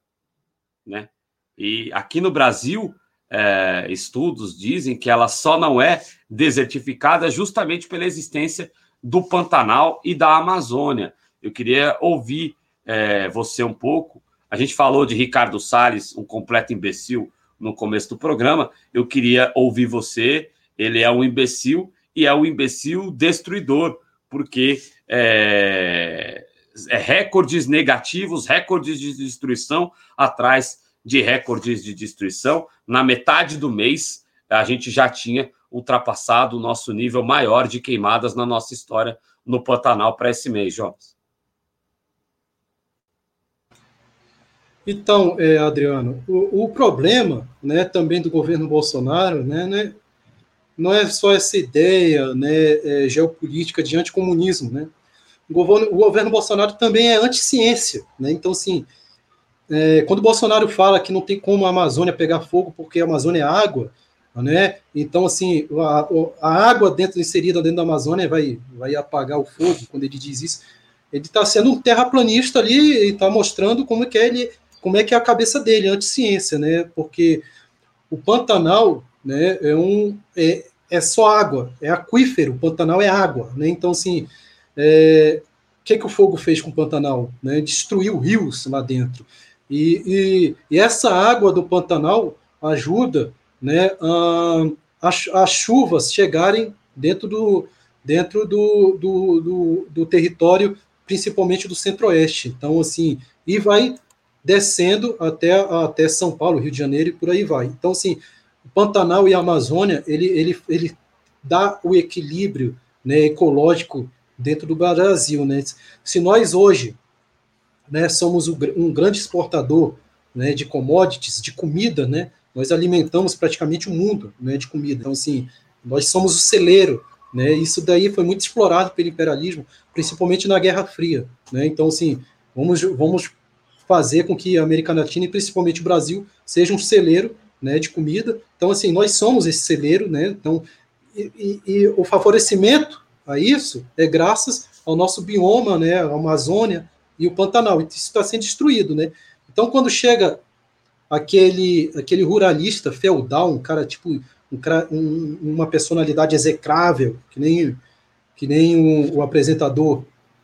né? E aqui no Brasil, é, estudos dizem que ela só não é desertificada justamente pela existência do Pantanal e da Amazônia. Eu queria ouvir é, você um pouco. A gente falou de Ricardo Salles, um completo imbecil, no começo do programa. Eu queria ouvir você. Ele é um imbecil e é um imbecil destruidor, porque é, recordes negativos, recordes de destruição atrás de recordes de destruição. Na metade do mês, a gente já tinha ultrapassado o nosso nível maior de queimadas na nossa história no Pantanal para esse mês, Jonas. Então, é, Adriano, o, o, problema né, também do governo Bolsonaro né, né, não é só essa ideia né, é, geopolítica de anticomunismo. Né? O, governo, o governo Bolsonaro também é anti-ciência. Né? Então, assim, é, quando o Bolsonaro fala que não tem como a Amazônia pegar fogo porque a Amazônia é água, né? Então, assim, a, a, água dentro inserida dentro da Amazônia vai, vai apagar o fogo. Quando ele diz isso, ele está sendo um terraplanista ali e está mostrando como é que ele, como é que é a cabeça dele, anti-ciência, né? Porque o Pantanal, né, é um é, é só água, é aquífero. O Pantanal é água, né? Então, assim, é, que, que o fogo fez com o Pantanal? Né? Destruiu rios lá dentro. E, e, e essa água do Pantanal ajuda né, as, as chuvas chegarem dentro do, dentro do, do, do, do território, principalmente do centro-oeste. Então, assim, e vai descendo até, até São Paulo, Rio de Janeiro e por aí vai. Então, assim, o Pantanal e a Amazônia, ele, ele, ele dá o equilíbrio né, ecológico dentro do Brasil. Né? Se nós hoje né, somos um grande exportador né, de commodities, de comida, né, nós alimentamos praticamente o mundo né, de comida. Então, assim, nós somos o celeiro. Né, isso daí foi muito explorado pelo imperialismo, principalmente na Guerra Fria. Né, então, assim, vamos, vamos fazer com que a América Latina e principalmente o Brasil seja um celeiro né, de comida. Então, assim, nós somos esse celeiro, né? Então, e, e, e o favorecimento a isso é graças ao nosso bioma, né, a Amazônia, e o Pantanal. Isso está sendo destruído, né? Então, quando chega aquele, aquele ruralista feudal, um cara tipo um, um, uma personalidade execrável, que nem, que nem o, o apresentador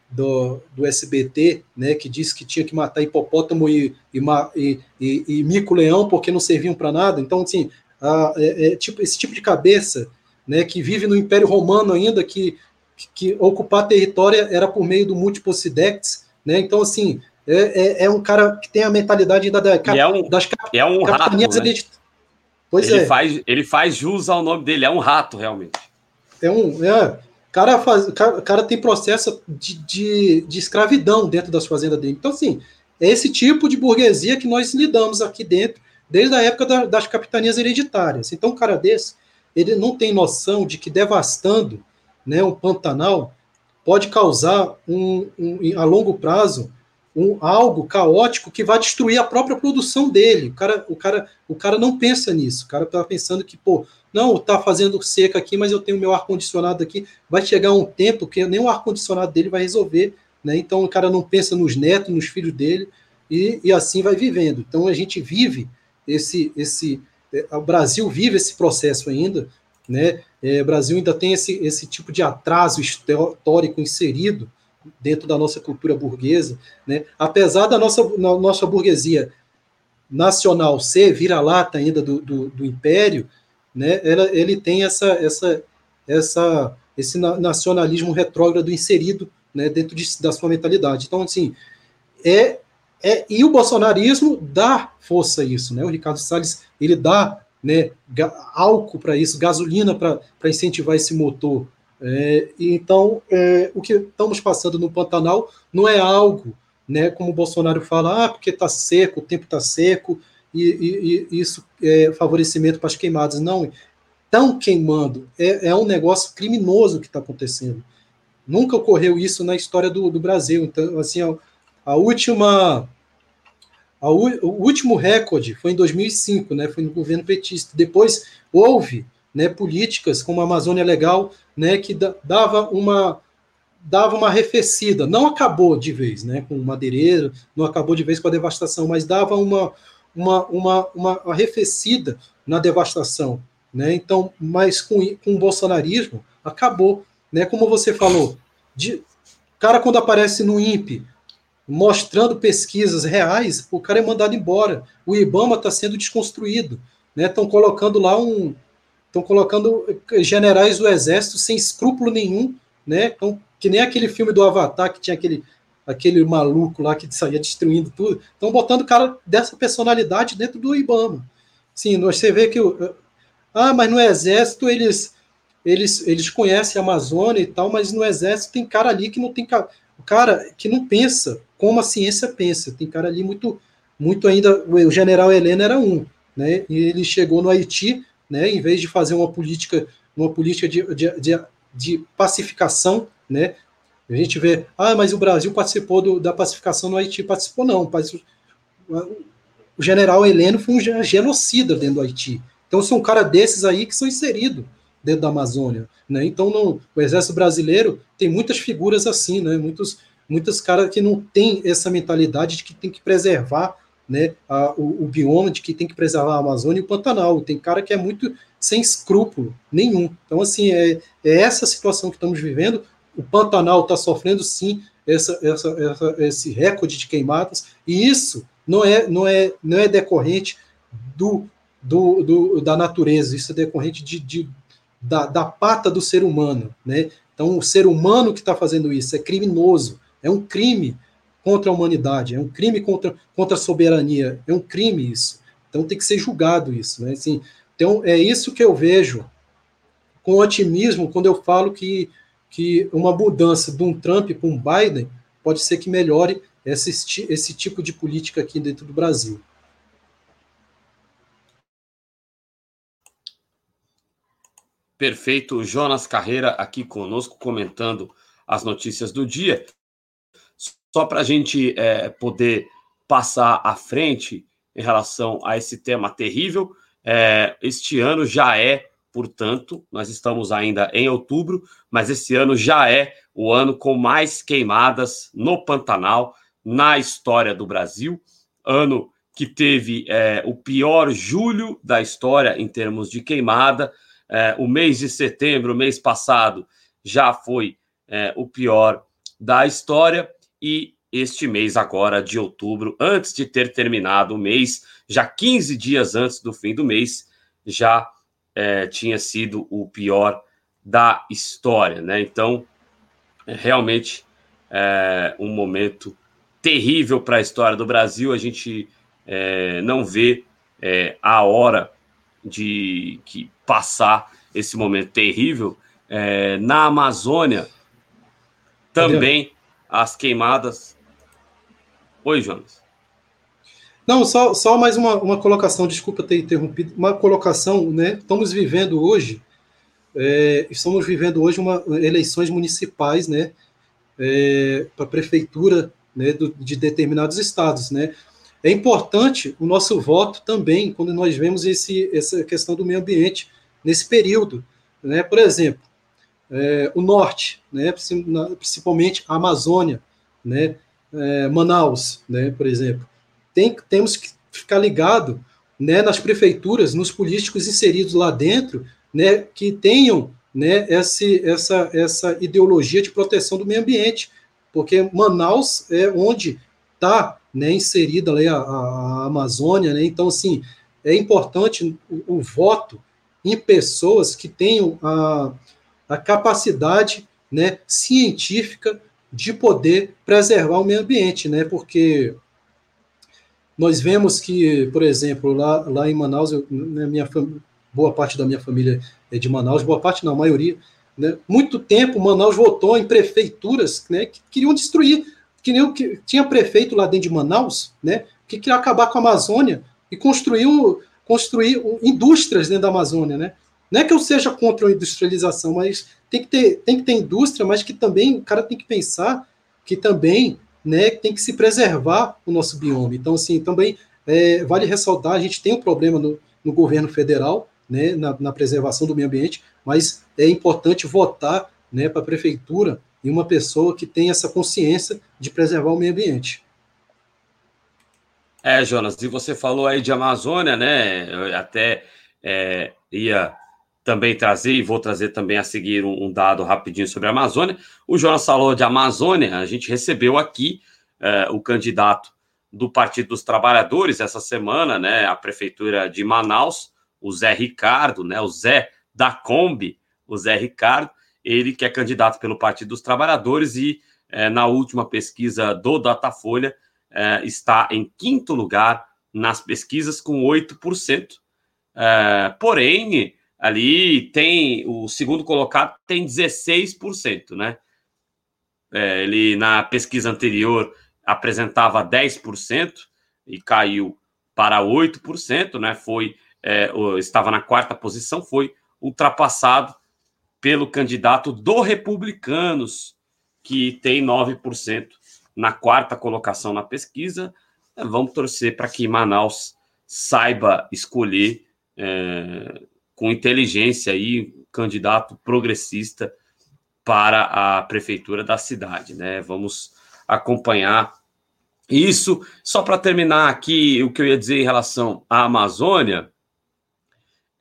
do, do, SBT, né, que disse que tinha que matar hipopótamo e, e, e, e, e mico-leão porque não serviam para nada. Então, assim, a, é, é, tipo, esse tipo de cabeça né, que vive no Império Romano ainda, que, que, ocupar território era por meio do multiposidex, né? Então, assim, é, é, é, um cara que tem a mentalidade da, da, é um, das é um rato, né? Pois ele é. Faz, ele faz jus ao nome dele, é um rato, realmente. É um. É, cara, faz, cara, cara tem processo de, de, de escravidão dentro das fazendas dele. Então, assim, é esse tipo de burguesia que nós lidamos aqui dentro, desde a época da, das capitanias hereditárias. Então, um cara desse, ele não tem noção de que devastando né, um Pantanal, pode causar um, um, a longo prazo um, algo caótico que vai destruir a própria produção dele. O cara, o cara, o cara não pensa nisso. O cara está pensando que, pô, não, está fazendo seca aqui, mas eu tenho meu ar-condicionado aqui. Vai chegar um tempo que nem o ar-condicionado dele vai resolver. Né? Então o cara não pensa nos netos, nos filhos dele, e, e assim vai vivendo. Então a gente vive esse. esse é, o Brasil vive esse processo ainda, né? É, o Brasil ainda tem esse, esse tipo de atraso histórico inserido dentro da nossa cultura burguesa, né? apesar da nossa, nossa burguesia nacional ser vira-lata ainda do, do, do, império, né? Ela, ele tem essa, essa, essa, esse nacionalismo retrógrado inserido né, dentro de, da sua mentalidade. Então, assim, é, é, e o bolsonarismo dá força a isso, né? O Ricardo Salles, ele dá né, álcool para isso, gasolina para incentivar esse motor. É, então, é, o que estamos passando no Pantanal não é algo, né, como o Bolsonaro fala, ah, porque está seco, o tempo está seco, e, e, e, isso é favorecimento para as queimadas. Não, estão queimando. É, é um negócio criminoso que está acontecendo. Nunca ocorreu isso na história do, do Brasil. Então, assim, a, a última o último recorde foi em 2005, né, foi no governo petista. Depois houve né, políticas como a Amazônia Legal, né, que dava uma dava uma arrefecida, não acabou de vez, né, com o madeireiro, não acabou de vez com a devastação, mas dava uma uma, uma, uma arrefecida na devastação, né? Então, mas com, com o bolsonarismo acabou, né? Como você falou, de cara quando aparece no INPE mostrando pesquisas reais, o cara é mandado embora. O IBAMA está sendo desconstruído. Estão né? colocando lá um. Estão colocando generais do exército sem escrúpulo nenhum, né? Então, que nem aquele filme do Avatar que tinha aquele, aquele maluco lá que saía destruindo tudo, estão botando o cara dessa personalidade dentro do IBAMA. Sim, você vê que ah, mas no exército eles eles eles conhecem a Amazônia e tal, mas no exército tem cara ali que não tem o cara que não pensa como a ciência pensa. Tem cara ali muito muito ainda o general Helena era um, né? E ele chegou no Haiti, né, em vez de fazer uma política uma política de, de, de, de pacificação, né? A gente vê, ah, mas o Brasil participou do, da pacificação no Haiti. Participou, não. O general Heleno foi um genocida dentro do Haiti. Então, são cara desses aí que são inseridos dentro da Amazônia. Né? Então, não, o Exército Brasileiro tem muitas figuras assim, né? muitos, muitos caras que não têm essa mentalidade de que tem que preservar né, a, o, o, bioma, de que tem que preservar a Amazônia e o Pantanal. Tem cara que é muito sem escrúpulo nenhum. Então, assim, é, é essa situação que estamos vivendo o Pantanal está sofrendo sim essa, essa, essa, esse recorde de queimadas, e isso não é, não é, não é decorrente do, do, do da natureza, isso é decorrente de, de da, da pata do ser humano. Né? Então, o ser humano que está fazendo isso é criminoso, é um crime contra a humanidade, é um crime contra, contra a soberania, é um crime isso. Então tem que ser julgado isso. Né? Assim, então é isso que eu vejo com otimismo quando eu falo que que uma mudança de um Trump para um Biden pode ser que melhore esse, esse tipo de política aqui dentro do Brasil. Perfeito. Jonas Carreira aqui conosco, comentando as notícias do dia. Só para a gente é, poder passar à frente em relação a esse tema terrível, é, este ano já é portanto, nós estamos ainda em outubro, mas esse ano já é o ano com mais queimadas no Pantanal na história do Brasil. Ano que teve é, o pior julho da história em termos de queimada. É, o mês de setembro, mês passado, já foi é, o pior da história. E este mês agora de outubro, antes de ter terminado o mês, já 15 dias antes do fim do mês, já é, tinha sido o pior da história, né? Então, é realmente é, um momento terrível para a história do Brasil. A gente é, não vê a hora de que passar esse momento terrível na Amazônia. Também as queimadas. Oi, Jonas. Não, só, só mais uma, uma colocação, desculpa ter interrompido, uma colocação, né? Estamos vivendo hoje, é, estamos vivendo hoje uma, eleições municipais, né? É, para a prefeitura né, do, de determinados estados, né? É importante o nosso voto também quando nós vemos esse, essa questão do meio ambiente nesse período, né? Por exemplo, é, o norte, né? Principalmente a Amazônia, né? É, Manaus, né? Por exemplo tem, temos que ficar ligado né, nas prefeituras, nos políticos inseridos lá dentro, né, que tenham né, esse, essa, essa ideologia de proteção do meio ambiente, porque Manaus é onde está né, inserida a, a, Amazônia, né, então, assim, é importante o, o, voto em pessoas que tenham a, a capacidade né, científica de poder preservar o meio ambiente, né, porque nós vemos que, por exemplo, lá, lá em Manaus, eu, né, minha boa parte da minha família é de Manaus, boa parte não, a maioria, né, muito tempo Manaus votou em prefeituras né, que queriam destruir, que nem o que tinha prefeito lá dentro de Manaus, né, que queria acabar com a Amazônia e construiu construir indústrias dentro da Amazônia, né? Não é que eu seja contra a industrialização, mas tem que ter, tem que ter indústria, mas que também o cara tem que pensar que também né, tem que se preservar o nosso bioma. Então, assim, também é, vale ressaltar, a gente tem um problema no, no governo federal, né, na, na, preservação do meio ambiente, mas é importante votar né, para a prefeitura em uma pessoa que tem essa consciência de preservar o meio ambiente. É, Jonas, e você falou aí de Amazônia, né? Eu até é, ia também trazer, e vou trazer também a seguir um, um, dado rapidinho sobre a Amazônia. O Jonas falou de Amazônia, a gente recebeu aqui eh, o candidato do Partido dos Trabalhadores essa semana, né, a Prefeitura de Manaus, o Zé Ricardo, né, o Zé da Kombi, o Zé Ricardo, ele que é candidato pelo Partido dos Trabalhadores e é, na última pesquisa do Datafolha, é, está em quinto lugar nas pesquisas com 8%. É, porém, ali tem o segundo colocado tem 16%, né? É, ele na pesquisa anterior apresentava 10% e caiu para 8%, né? Foi é, estava na quarta posição, foi ultrapassado pelo candidato do Republicanos, que tem 9% na quarta colocação na pesquisa. É, vamos torcer para que Manaus saiba escolher é, com inteligência aí candidato progressista para a prefeitura da cidade, né? Vamos acompanhar isso. Só para terminar aqui o que eu ia dizer em relação à Amazônia,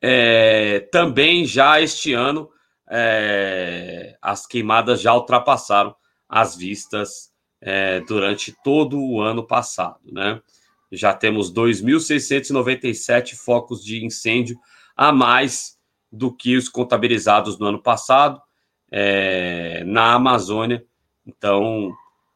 é, também já este ano é, as queimadas já ultrapassaram as vistas é, durante todo o ano passado, né? Já temos 2.697 focos de incêndio a mais do que os contabilizados no ano passado é, na Amazônia. Então,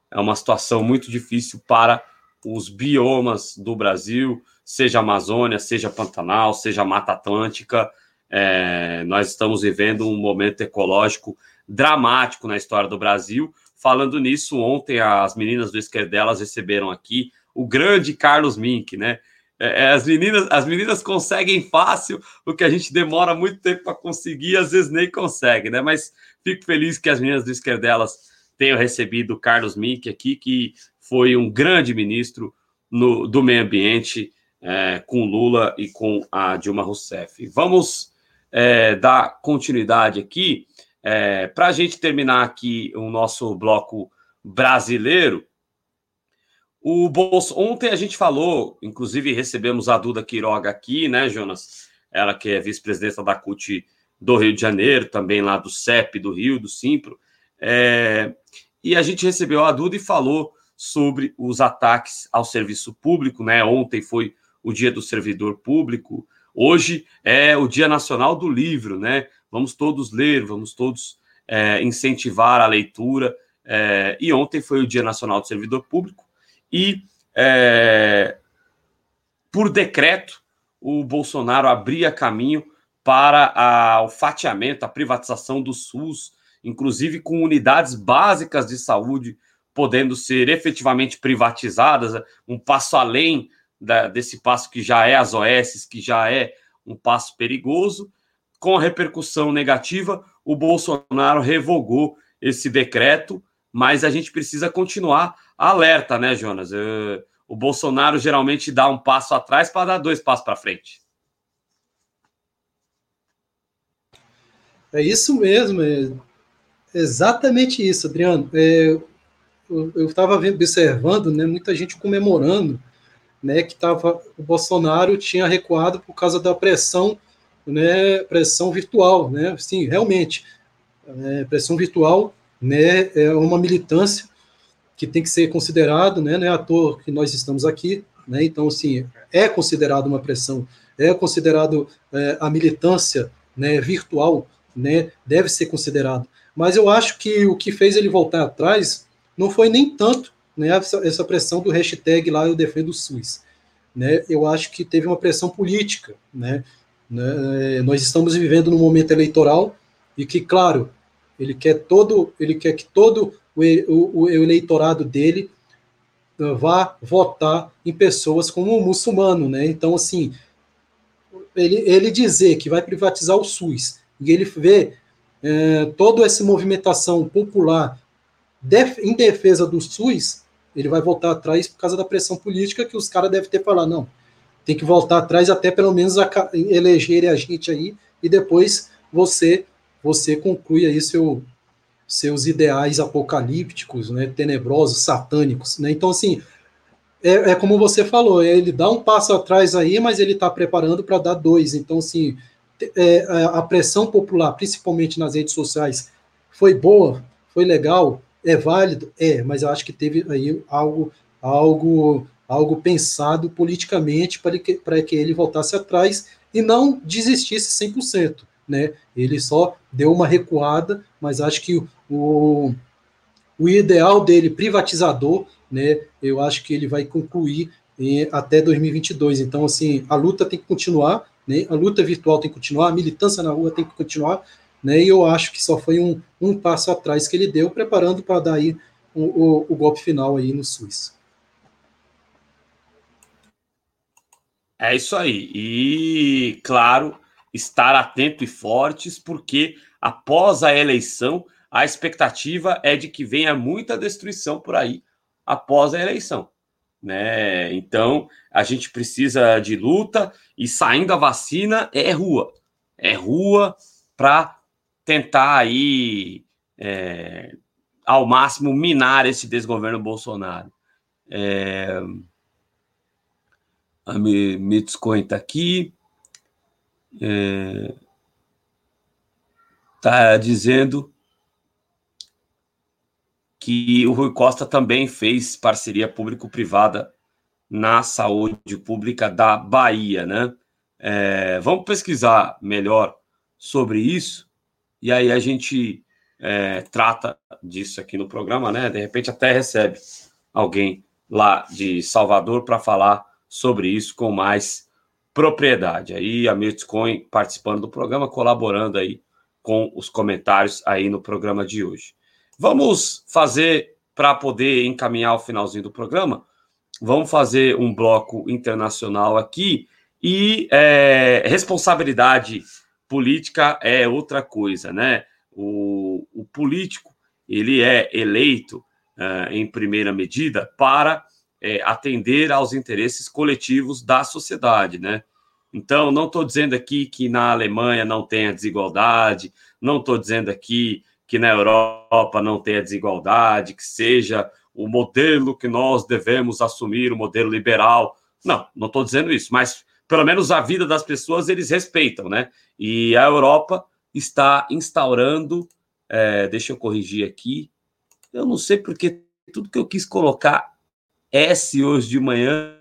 é uma situação muito difícil para os biomas do Brasil, seja Amazônia, seja Pantanal, seja Mata Atlântica. É, nós estamos vivendo um momento ecológico dramático na história do Brasil. Falando nisso, ontem as meninas do Esquerdelas receberam aqui o grande Carlos Mink, né? É, é, as, meninas, as meninas conseguem fácil o que a gente demora muito tempo para conseguir, às vezes nem consegue, né? Mas fico feliz que as meninas do Esquerdelas tenham recebido o Carlos Mink aqui, que foi um grande ministro no, do meio ambiente é, com Lula e com a Dilma Rousseff. Vamos é, dar continuidade aqui. É, Para a gente terminar aqui o nosso bloco brasileiro, o Bolso... ontem a gente falou, inclusive recebemos a Duda Quiroga aqui, né, Jonas? Ela que é vice-presidenta da CUT do Rio de Janeiro, também lá do CEP do Rio, do Simpro. É... E a gente recebeu a Duda e falou sobre os ataques ao serviço público, né? Ontem foi o Dia do Servidor Público. Hoje é o Dia Nacional do Livro, né? Vamos todos ler, vamos todos é, incentivar a leitura. É, e ontem foi o Dia Nacional do Servidor Público. E, é, por decreto, o Bolsonaro abria caminho para a, o fatiamento, a privatização do SUS, inclusive com unidades básicas de saúde podendo ser efetivamente privatizadas, um passo além da, desse passo que já é as OS, que já é um passo perigoso. Com a repercussão negativa, o Bolsonaro revogou esse decreto, mas a gente precisa continuar alerta, né, Jonas? Eu, o Bolsonaro geralmente dá um passo atrás para dar dois passos para frente. É isso mesmo, é exatamente isso, Adriano. É, eu estava observando, né, muita gente comemorando né, que tava, o Bolsonaro tinha recuado por causa da pressão, né, pressão virtual, né, sim, realmente, é, pressão virtual, né, é uma militância que tem que ser considerado, né, não é à toa que nós estamos aqui, né, então, assim, é considerado uma pressão, é considerado é, a militância, né, virtual, né, deve ser considerado, mas eu acho que o que fez ele voltar atrás não foi nem tanto né, essa, essa pressão do hashtag lá eu defendo o SUS. Né, eu acho que teve uma pressão política. Né, né, nós estamos vivendo num momento eleitoral e que, claro, ele quer todo, ele quer que todo o, o, o eleitorado dele uh, vá votar em pessoas como o muçulmano, né? Então, assim, ele, ele dizer que vai privatizar o SUS e ele vê é, toda essa movimentação popular def, em defesa do SUS, ele vai voltar atrás por causa da pressão política que os caras devem ter falado, não, tem que voltar atrás até pelo menos a, elegerem a gente aí e depois você você conclui aí seu, seus ideais apocalípticos, né, tenebrosos, satânicos, né? Então assim, é, é como você falou, ele dá um passo atrás aí, mas ele está preparando para dar dois. Então assim, é, a pressão popular, principalmente nas redes sociais, foi boa, foi legal, é válido? É, mas eu acho que teve aí algo, algo, algo pensado politicamente para que, para que ele voltasse atrás e não desistisse 100%. Né? Ele só deu uma recuada, mas acho que o, o ideal dele privatizador, né, eu acho que ele vai concluir em, até 2022. Então, assim, a luta tem que continuar, né, a luta virtual tem que continuar, a militância na rua tem que continuar, né, e eu acho que só foi um, um passo atrás que ele deu, preparando para dar aí o, o, o golpe final aí no SUS. É isso aí. E, claro, estar atento e fortes, porque após a eleição, a expectativa é de que venha muita destruição por aí após a eleição. Né? Então, a gente precisa de luta e saindo a vacina é rua. É rua para tentar aí é, ao máximo minar esse desgoverno Bolsonaro. É, a Mitscoin está aqui. Está é, dizendo que o Rui Costa também fez parceria público-privada na saúde pública da Bahia, né? É, vamos pesquisar melhor sobre isso e aí a gente é, trata disso aqui no programa, né? De repente até recebe alguém lá de Salvador para falar sobre isso com mais propriedade. Aí a Bitcoin participando do programa, colaborando aí com os comentários aí no programa de hoje. Vamos fazer para poder encaminhar o finalzinho do programa. Vamos fazer um bloco internacional aqui e é, responsabilidade política é outra coisa, né? O, o político ele é eleito uh, em primeira medida para é, atender aos interesses coletivos da sociedade, né? Então, não estou dizendo aqui que na Alemanha não tenha desigualdade, não estou dizendo aqui que na Europa não tenha desigualdade, que seja o modelo que nós devemos assumir, o modelo liberal. Não, não estou dizendo isso, mas pelo menos a vida das pessoas eles respeitam, né? E a Europa está instaurando, é, deixa eu corrigir aqui, eu não sei porque tudo que eu quis colocar S hoje de manhã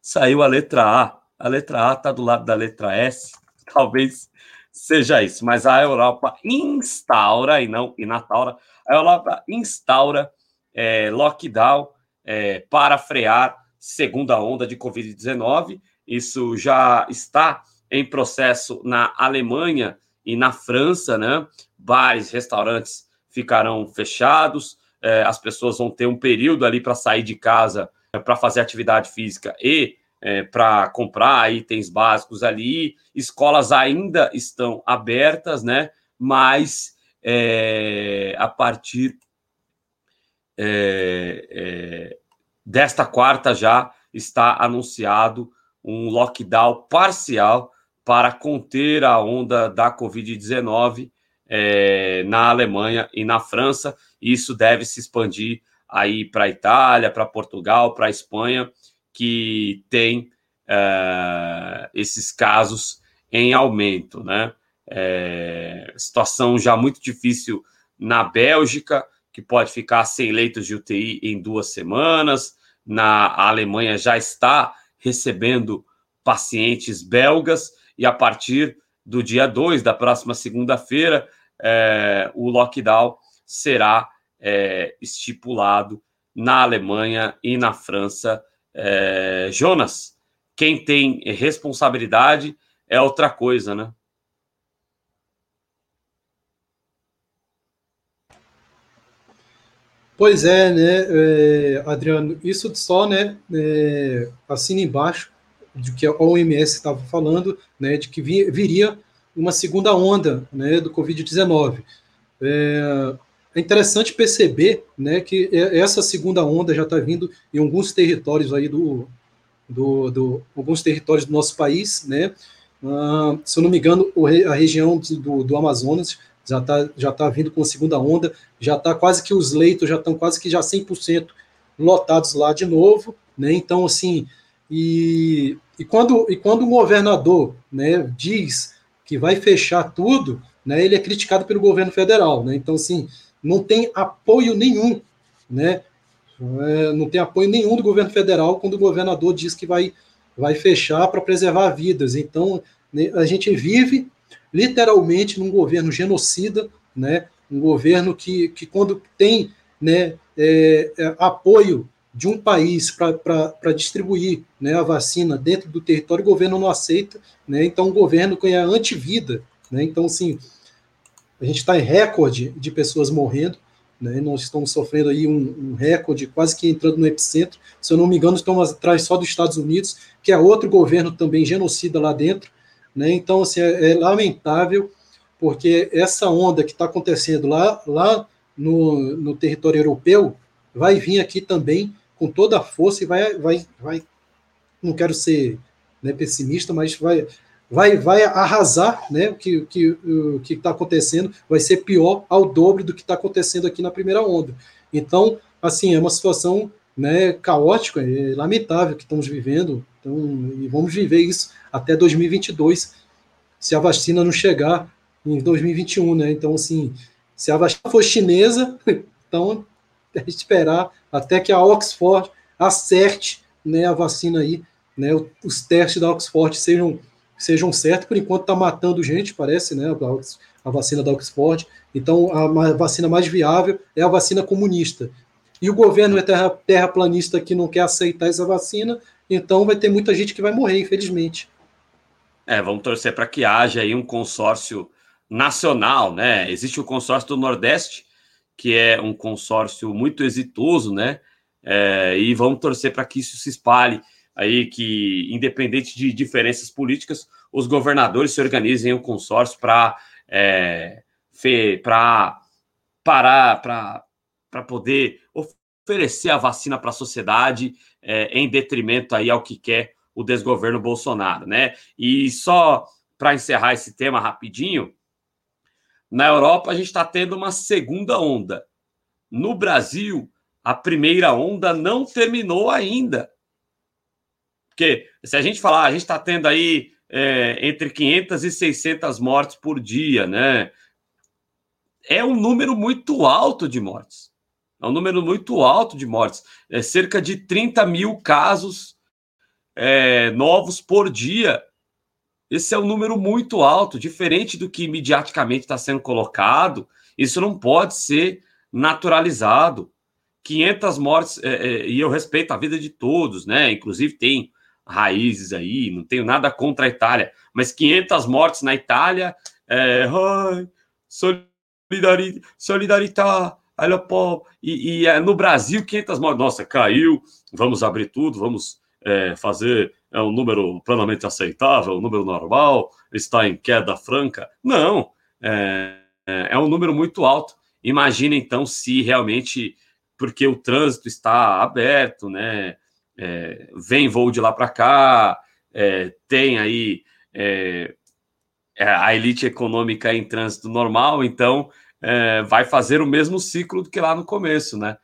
saiu a letra A. A letra A está do lado da letra S. *laughs* Talvez seja isso. Mas a Europa instaura, e não inataura, a Europa instaura é, lockdown é, para frear segunda onda de Covid-19. Isso já está em processo na Alemanha e na França, né? Bares, restaurantes ficarão fechados, é, as pessoas vão ter um período ali para sair de casa é, para fazer atividade física e é, para comprar itens básicos ali. Escolas ainda estão abertas, né? Mas é, a partir é, é, desta quarta já está anunciado um lockdown parcial para conter a onda da Covid-19 é, na Alemanha e na França. Isso deve se expandir aí para a Itália, para Portugal, para a Espanha, que tem é, esses casos em aumento, né? É, situação já muito difícil na Bélgica, que pode ficar sem leitos de UTI em duas semanas. Na Alemanha já está recebendo pacientes belgas e a partir do dia 2, da próxima segunda-feira, é, o lockdown será é, estipulado na Alemanha e na França. É, Jonas, quem tem responsabilidade é outra coisa, né? Pois é, né, é, Adriano, isso só, né, é, assina embaixo de que a OMS estava falando, né, de que viria uma segunda onda, né, do Covid-19. É, é, interessante perceber, né, que essa segunda onda já está vindo em alguns territórios aí do, do, do, alguns territórios do nosso país, né, uh, se eu não me engano, a região do, do Amazonas já está já tá vindo com a segunda onda, já está quase que os leitos já estão quase que já 100% lotados lá de novo, né, então, assim, e, e, quando, e quando o governador né, diz que vai fechar tudo, né, ele é criticado pelo governo federal. Né? Então, assim, não tem apoio nenhum, né? É, não tem apoio nenhum do governo federal quando o governador diz que vai, vai fechar para preservar vidas. Então, né, a gente vive literalmente num governo genocida, né? um governo que, que quando tem né, é, é, apoio de um país para distribuir né, a vacina dentro do território, o governo não aceita, né, então o governo ganha antivida. Né, então, assim, a gente está em recorde de pessoas morrendo, né, nós estamos sofrendo aí um, um, recorde, quase que entrando no epicentro. Se eu não me engano, estamos atrás só dos Estados Unidos, que é outro governo também genocida lá dentro. Né, então, assim, é, é lamentável, porque essa onda que está acontecendo lá, lá no, no território europeu vai vir aqui também com toda a força e vai, vai, vai não quero ser né, pessimista, mas vai, vai, vai arrasar, né? O que que o que está acontecendo vai ser pior ao dobro do que está acontecendo aqui na primeira onda. Então, assim, é uma situação né, caótica, é lamentável que estamos vivendo. Então, e vamos viver isso até 2022, se a vacina não chegar em 2021, né? Então, assim, se a vacina for chinesa, *laughs* então *laughs* esperar até que a Oxford acerte né, a vacina aí, né, os testes da Oxford sejam, sejam certos. Por enquanto está matando gente, parece, né, a, vacina da Oxford. Então a, a, vacina mais viável é a vacina comunista. E o governo é terra, terraplanista que não quer aceitar essa vacina, então vai ter muita gente que vai morrer, infelizmente. É, vamos torcer para que haja aí um consórcio nacional, né? Existe o consórcio do Nordeste, que é um consórcio muito exitoso, né? É, e vamos torcer para que isso se espalhe aí, que independente de diferenças políticas, os governadores se organizem em um consórcio para é, para parar, para poder oferecer a vacina para a sociedade é, em detrimento aí ao que quer o desgoverno Bolsonaro, né? E só para encerrar esse tema rapidinho, na Europa, a gente está tendo uma segunda onda. No Brasil, a primeira onda não terminou ainda. Porque se a gente falar, a gente está tendo aí é, entre 500 e 600 mortes por dia, né? É um número muito alto de mortes. É um número muito alto de mortes. É cerca de 30 mil casos é, novos por dia. Esse é um número muito alto, diferente do que mediaticamente está sendo colocado. Isso não pode ser naturalizado. 500 mortes, é, é, e eu respeito a vida de todos, né? Inclusive tem raízes aí, não tenho nada contra a Itália, mas 500 mortes na Itália, é, ai, solidariedade, solidariedade, e, e é, no Brasil 500 mortes, nossa, caiu, vamos abrir tudo, vamos é, fazer é um número plenamente aceitável, um número normal, está em queda franca. Não, é, é, é um número muito alto. Imagina então se realmente, porque o trânsito está aberto, né? É, vem voo de lá para cá, é, tem aí é, é, a elite econômica em trânsito normal, então vai fazer o mesmo ciclo do que lá no começo, né?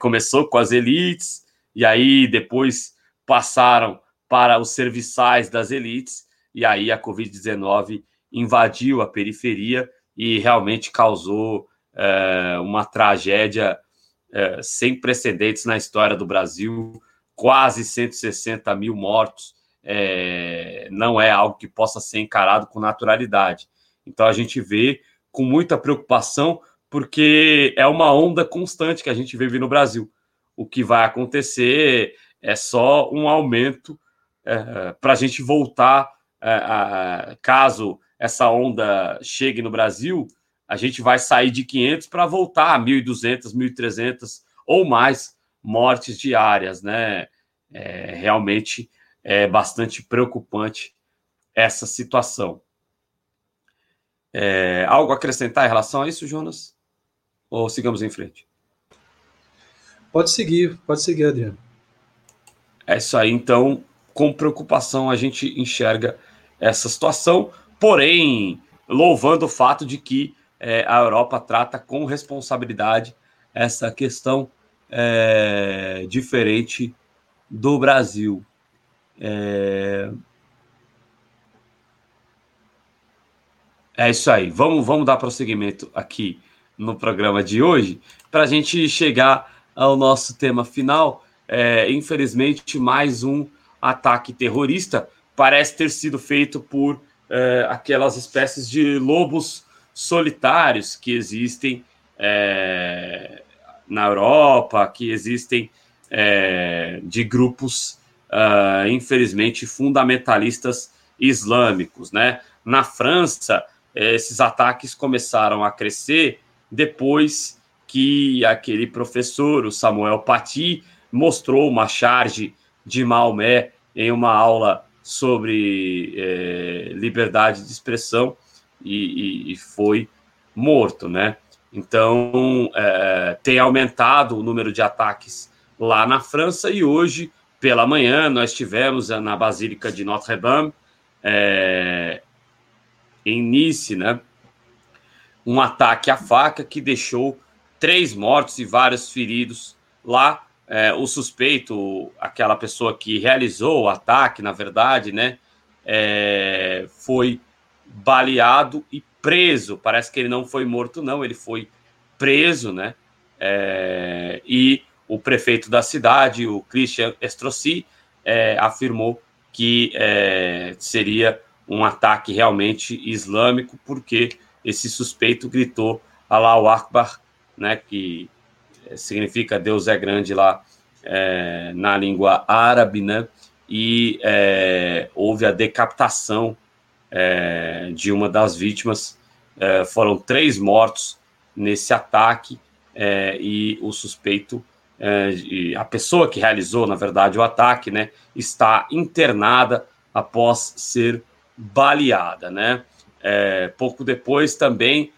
começou com as elites, e aí depois passaram para os serviçais das elites, e aí a Covid-19 invadiu a periferia e realmente causou é, uma tragédia é, sem precedentes na história do Brasil quase 160 mil mortos. É, não é algo que possa ser encarado com naturalidade. Então a gente vê com muita preocupação, porque é uma onda constante que a gente vive no Brasil. O que vai acontecer é só um aumento é, para a gente voltar, é, a, caso essa onda chegue no Brasil, a gente vai sair de 500 para voltar a 1.200, 1.300 ou mais mortes diárias, né? É, realmente é bastante preocupante essa situação. É, algo a acrescentar em relação a isso, Jonas? Ou sigamos em frente? Pode seguir, pode seguir, Adriano. É isso aí, então com preocupação a gente enxerga essa situação, porém, louvando o fato de que é, a Europa trata com responsabilidade essa questão é, diferente do Brasil. É... é isso aí. Vamos, vamos dar prosseguimento aqui no programa de hoje para a gente chegar ao nosso tema final. É, infelizmente, mais um ataque terrorista parece ter sido feito por é, aquelas espécies de lobos solitários que existem é, na Europa, que existem é, de grupos, uh, infelizmente, fundamentalistas islâmicos. Né? Na França, esses ataques começaram a crescer depois que aquele professor, o Samuel Paty, mostrou uma charge de Maomé em uma aula sobre é, liberdade de expressão e, e, e, foi morto, né? Então é, tem aumentado o número de ataques lá na França e hoje pela manhã nós tivemos na Basílica de Notre-Dame é, em Nice, né? Um ataque à faca que deixou três mortos e vários feridos lá é, o suspeito, aquela pessoa que realizou o ataque, na verdade, né, é, foi baleado e preso. Parece que ele não foi morto, não, ele foi preso, né? É, e o prefeito da cidade, o Christian Estrossi, é, afirmou que é, seria um ataque realmente islâmico, porque esse suspeito gritou Allahu Akbar, né, que significa Deus é grande lá é, na língua árabe, né? E é, houve a decapitação é, de uma das vítimas. É, foram três mortos nesse ataque é, e o suspeito, é, a pessoa que realizou, na verdade, o ataque, né, está internada após ser baleada, né? pouco depois também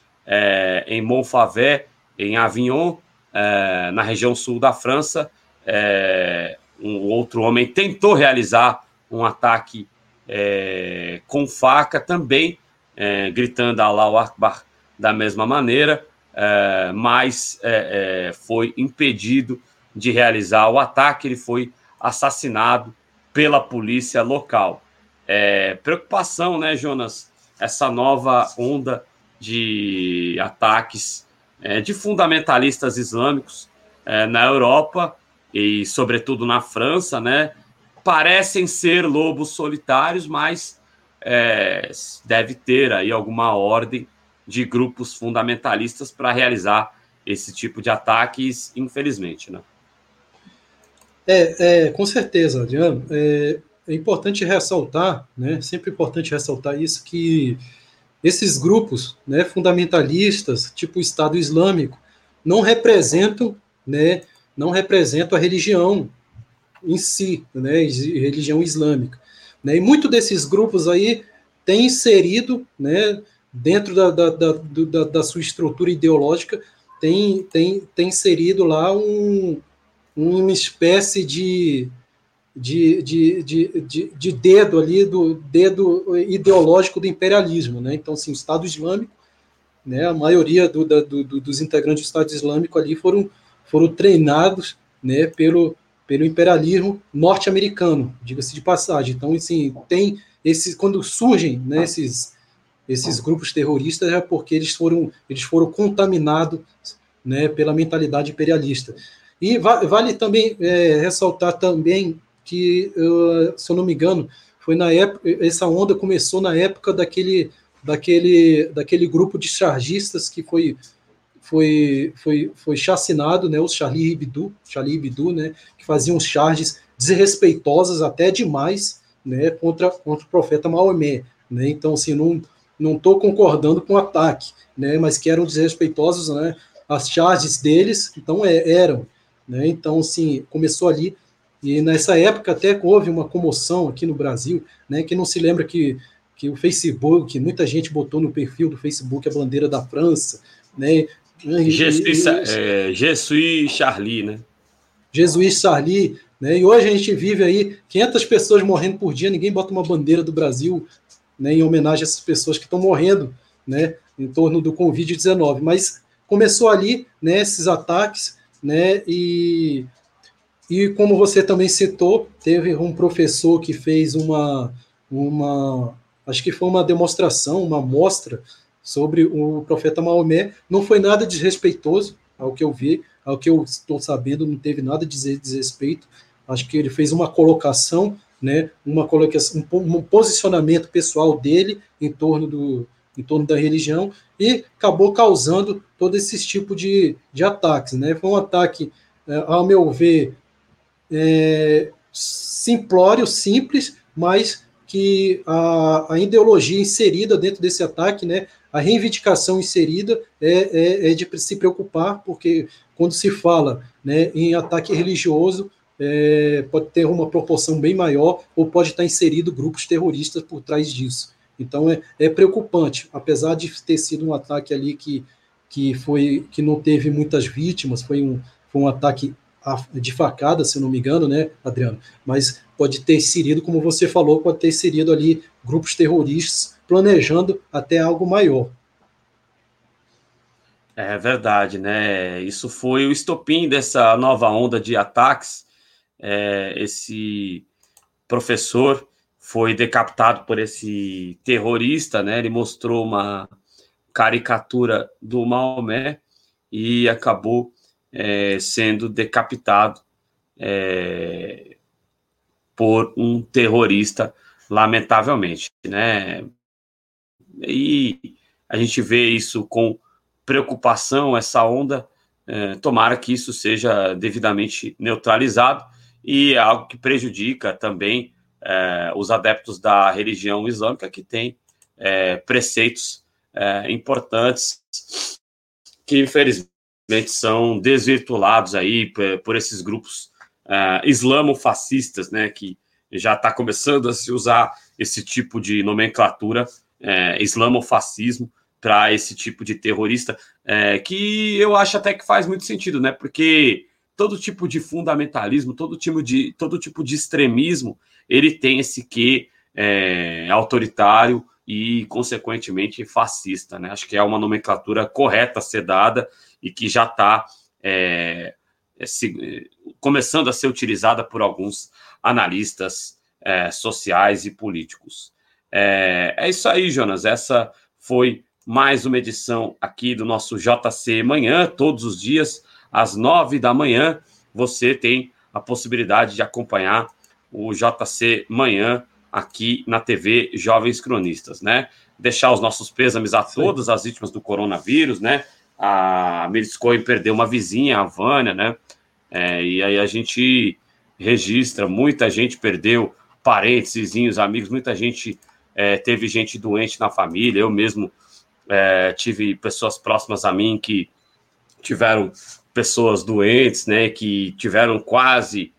em Montfavet, em Avignon, é, na região sul da França. É, um outro homem tentou realizar um ataque é, com faca também, gritando Allahu Akbar da mesma maneira, mas foi impedido de realizar o ataque. Ele foi assassinado pela polícia local. preocupação, né, Jonas? Essa nova onda de ataques é, de fundamentalistas islâmicos é, na Europa e, sobretudo, na França, né? Parecem ser lobos solitários, mas é, deve ter aí alguma ordem de grupos fundamentalistas para realizar esse tipo de ataques, infelizmente, né? É, é com certeza, Adriano. É, é importante ressaltar, né? Sempre importante ressaltar isso que esses grupos né, fundamentalistas, tipo o Estado Islâmico, não representam, né, não representam a religião em si, né, religião islâmica. Né, e muito desses grupos aí têm inserido, né, dentro da, da, da, da, sua estrutura ideológica, tem, tem, tem inserido lá um, uma espécie de, de, de, de, de, de dedo ali, do dedo ideológico do imperialismo. Né? Então, assim, o Estado Islâmico, né, a maioria do, da, do, dos integrantes do Estado Islâmico ali foram, foram treinados né, pelo, pelo imperialismo norte-americano, diga-se de passagem. Então, assim, tem esses, quando surgem né, esses, esses grupos terroristas é porque eles foram, eles foram contaminados né, pela mentalidade imperialista. E vale também é, ressaltar também que, se eu não me engano, foi na época, essa onda começou na época daquele, daquele, daquele grupo de chargistas que foi foi, foi, foi chacinado, né, os Charlie Hebdo, Charlie Hebdo, né, que faziam charges desrespeitosas até demais, né, contra, contra o profeta Maomé, né, então, assim, não não estou concordando com o ataque, né, mas que eram desrespeitosos, né, as charges deles, então é, eram, né, então, assim, começou ali e nessa época até houve uma comoção aqui no Brasil, né, que não se lembra que, que o Facebook, muita gente botou no perfil do Facebook a bandeira da França, né? Jesus Charlie, né? Jesus Charlie, né? E hoje a gente vive aí 500 pessoas morrendo por dia, ninguém bota uma bandeira do Brasil, né, em homenagem a essas pessoas que estão morrendo, né, em torno do Covid-19. Mas começou ali, né, esses ataques, né, e e como você também citou, teve um professor que fez uma, uma acho que foi uma demonstração, uma mostra sobre o profeta Maomé. Não foi nada desrespeitoso, ao que eu vi, ao que eu estou sabendo, não teve nada de desrespeito. Acho que ele fez uma colocação, né, uma colocação, um, posicionamento pessoal dele em torno do, em torno da religião e acabou causando todo esse tipo de, de ataques. Né? Foi um ataque, é, ao meu ver, é, simplório, simples, mas que a, a, ideologia inserida dentro desse ataque, né, a reivindicação inserida é, é, é, de se preocupar, porque quando se fala né, em ataque religioso, é, pode ter uma proporção bem maior ou pode estar inserido grupos terroristas por trás disso. Então é, é preocupante, apesar de ter sido um ataque ali que, que foi que não teve muitas vítimas, foi um, foi um ataque de facada, se não me engano, né, Adriano? Mas pode ter inserido, como você falou, pode ter inserido ali grupos terroristas planejando até algo maior. É verdade, né? Isso foi o estopim dessa nova onda de ataques. É, esse professor foi decapitado por esse terrorista, né? Ele mostrou uma caricatura do Maomé e acabou é, sendo decapitado é, por um terrorista, lamentavelmente, né? E a gente vê isso com preocupação, essa onda. É, tomara que isso seja devidamente neutralizado e é algo que prejudica também é, os adeptos da religião islâmica, que tem é, preceitos é, importantes que, infelizmente, são desvirtuados aí por, por esses grupos uh, islamofascistas, né, que já está começando a se usar esse tipo de nomenclatura, uh, islamofascismo, para esse tipo de terrorista, uh, que eu acho até que faz muito sentido, né, porque todo tipo de fundamentalismo, todo tipo de, todo tipo de extremismo, ele tem esse quê é, autoritário e, consequentemente, fascista. Né? Acho que é uma nomenclatura correta a ser dada e que já está é, é, começando a ser utilizada por alguns analistas é, sociais e políticos. É, é, isso aí, Jonas. Essa foi mais uma edição aqui do nosso JC Manhã, todos os dias, às nove da manhã. Você tem a possibilidade de acompanhar o JC Manhã aqui na TV Jovens Cronistas, né? Deixar os nossos pêsames a todas as vítimas do coronavírus, né? A Meriscoin perdeu uma vizinha, a Vânia, né? É, e aí a gente registra, muita gente perdeu parentes, vizinhos, amigos, muita gente é, teve gente doente na família. Eu mesmo é, tive pessoas próximas a mim que tiveram pessoas doentes, né? Que tiveram quase,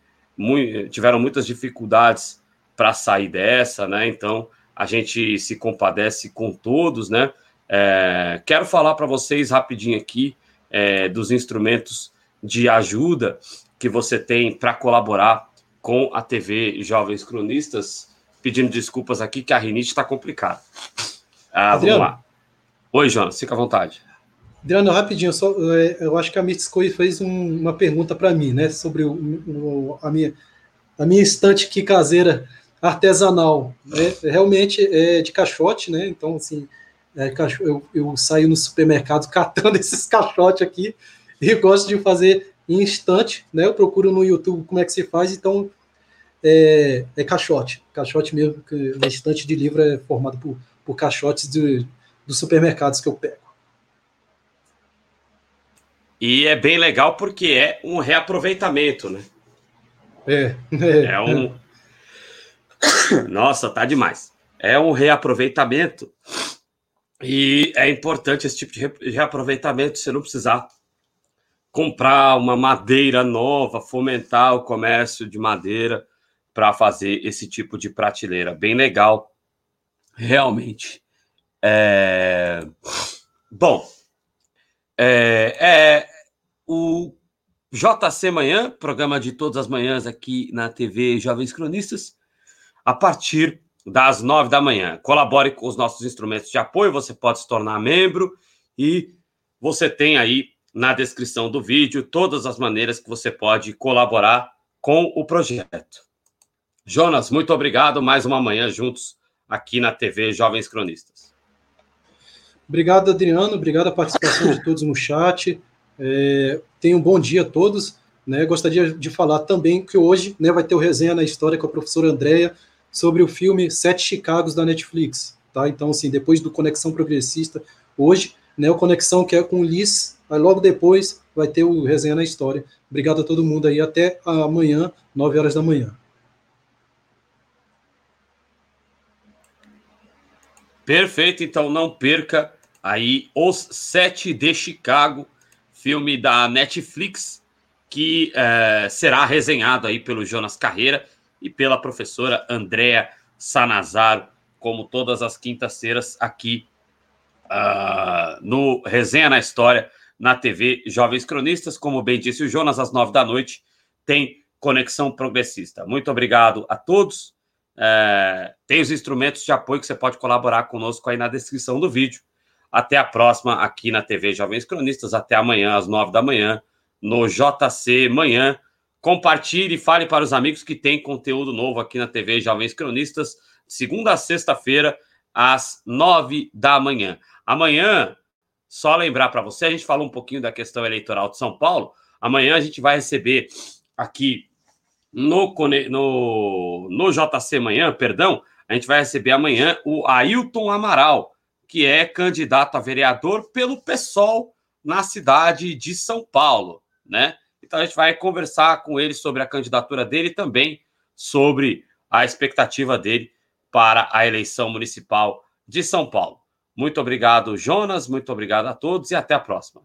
tiveram muitas dificuldades para sair dessa, né? Então a gente se compadece com todos, né? É, quero falar para vocês rapidinho aqui é, dos instrumentos de ajuda que você tem para colaborar com a TV Jovens Cronistas. Pedindo desculpas aqui que a rinite está complicada. Ah, vamos lá. Oi, Jonas, fica à vontade. Adriano, rapidinho, só, é, eu acho que a Mitscoy fez um, uma pergunta para mim, né, sobre o, o, a, minha, a minha estante aqui caseira artesanal. Né, realmente é de caixote, né, então, assim, é, eu, eu saio no supermercado *laughs* catando esses caixotes aqui e gosto de fazer em instante, né? Eu procuro no YouTube como é que se faz, então é, é caixote, caixote mesmo, que a estante de livro é formado por, por caixotes de, dos supermercados que eu pego. E é bem legal porque é um reaproveitamento, né? É. *laughs* É, é um. É. *coughs* Nossa, tá demais. É um reaproveitamento e é importante esse tipo de reaproveitamento, você não precisar comprar uma madeira nova, fomentar o comércio de madeira para fazer esse tipo de prateleira. Bem legal, realmente. É... Bom, é, é o JC Manhã, programa de todas as manhãs aqui na TV Jovens Cronistas, a partir das nove da manhã. Colabore com os nossos instrumentos de apoio, você pode se tornar membro e você tem aí na descrição do vídeo todas as maneiras que você pode colaborar com o projeto. Jonas, muito obrigado. Mais uma manhã juntos aqui na TV Jovens Cronistas. Obrigado, Adriano. Obrigado a participação de todos no chat. É, tenham um bom dia a todos. Né? Gostaria de falar também que hoje né, vai ter o resenha na história com a professora Andréia sobre o filme Sete Chicagos da Netflix. tá? Então, assim, depois do Conexão Progressista, hoje, né, o Conexão que é com o Liz, aí logo depois vai ter o Resenha na História. Obrigado a todo mundo aí, até amanhã, 9 horas da manhã. Perfeito, então não perca aí Os Sete de Chicago, filme da Netflix, que é, será resenhado aí pelo Jonas Carreira e pela professora Andréa Sanazaro, como todas as quintas-feiras aqui uh, no Resenha na História, na TV Jovens Cronistas. Como bem disse o Jonas, às nove da noite tem Conexão Progressista. Muito obrigado a todos. É, tem os instrumentos de apoio que você pode colaborar conosco aí na descrição do vídeo. Até a próxima aqui na TV Jovens Cronistas. Até amanhã, às nove da manhã, no JC Manhã. Compartilhe e fale para os amigos que tem conteúdo novo aqui na TV Jovens Cronistas, segunda a sexta-feira, às nove da manhã. Amanhã, só lembrar para você, a gente falou um pouquinho da questão eleitoral de São Paulo. Amanhã a gente vai receber aqui no, no, no JC Manhã, perdão, a gente vai receber amanhã o Ailton Amaral, que é candidato a vereador pelo PSOL na cidade de São Paulo, né? Então a gente vai conversar com ele sobre a candidatura dele e também sobre a expectativa dele para a eleição municipal de São Paulo. Muito obrigado, Jonas, muito obrigado a todos e até a próxima.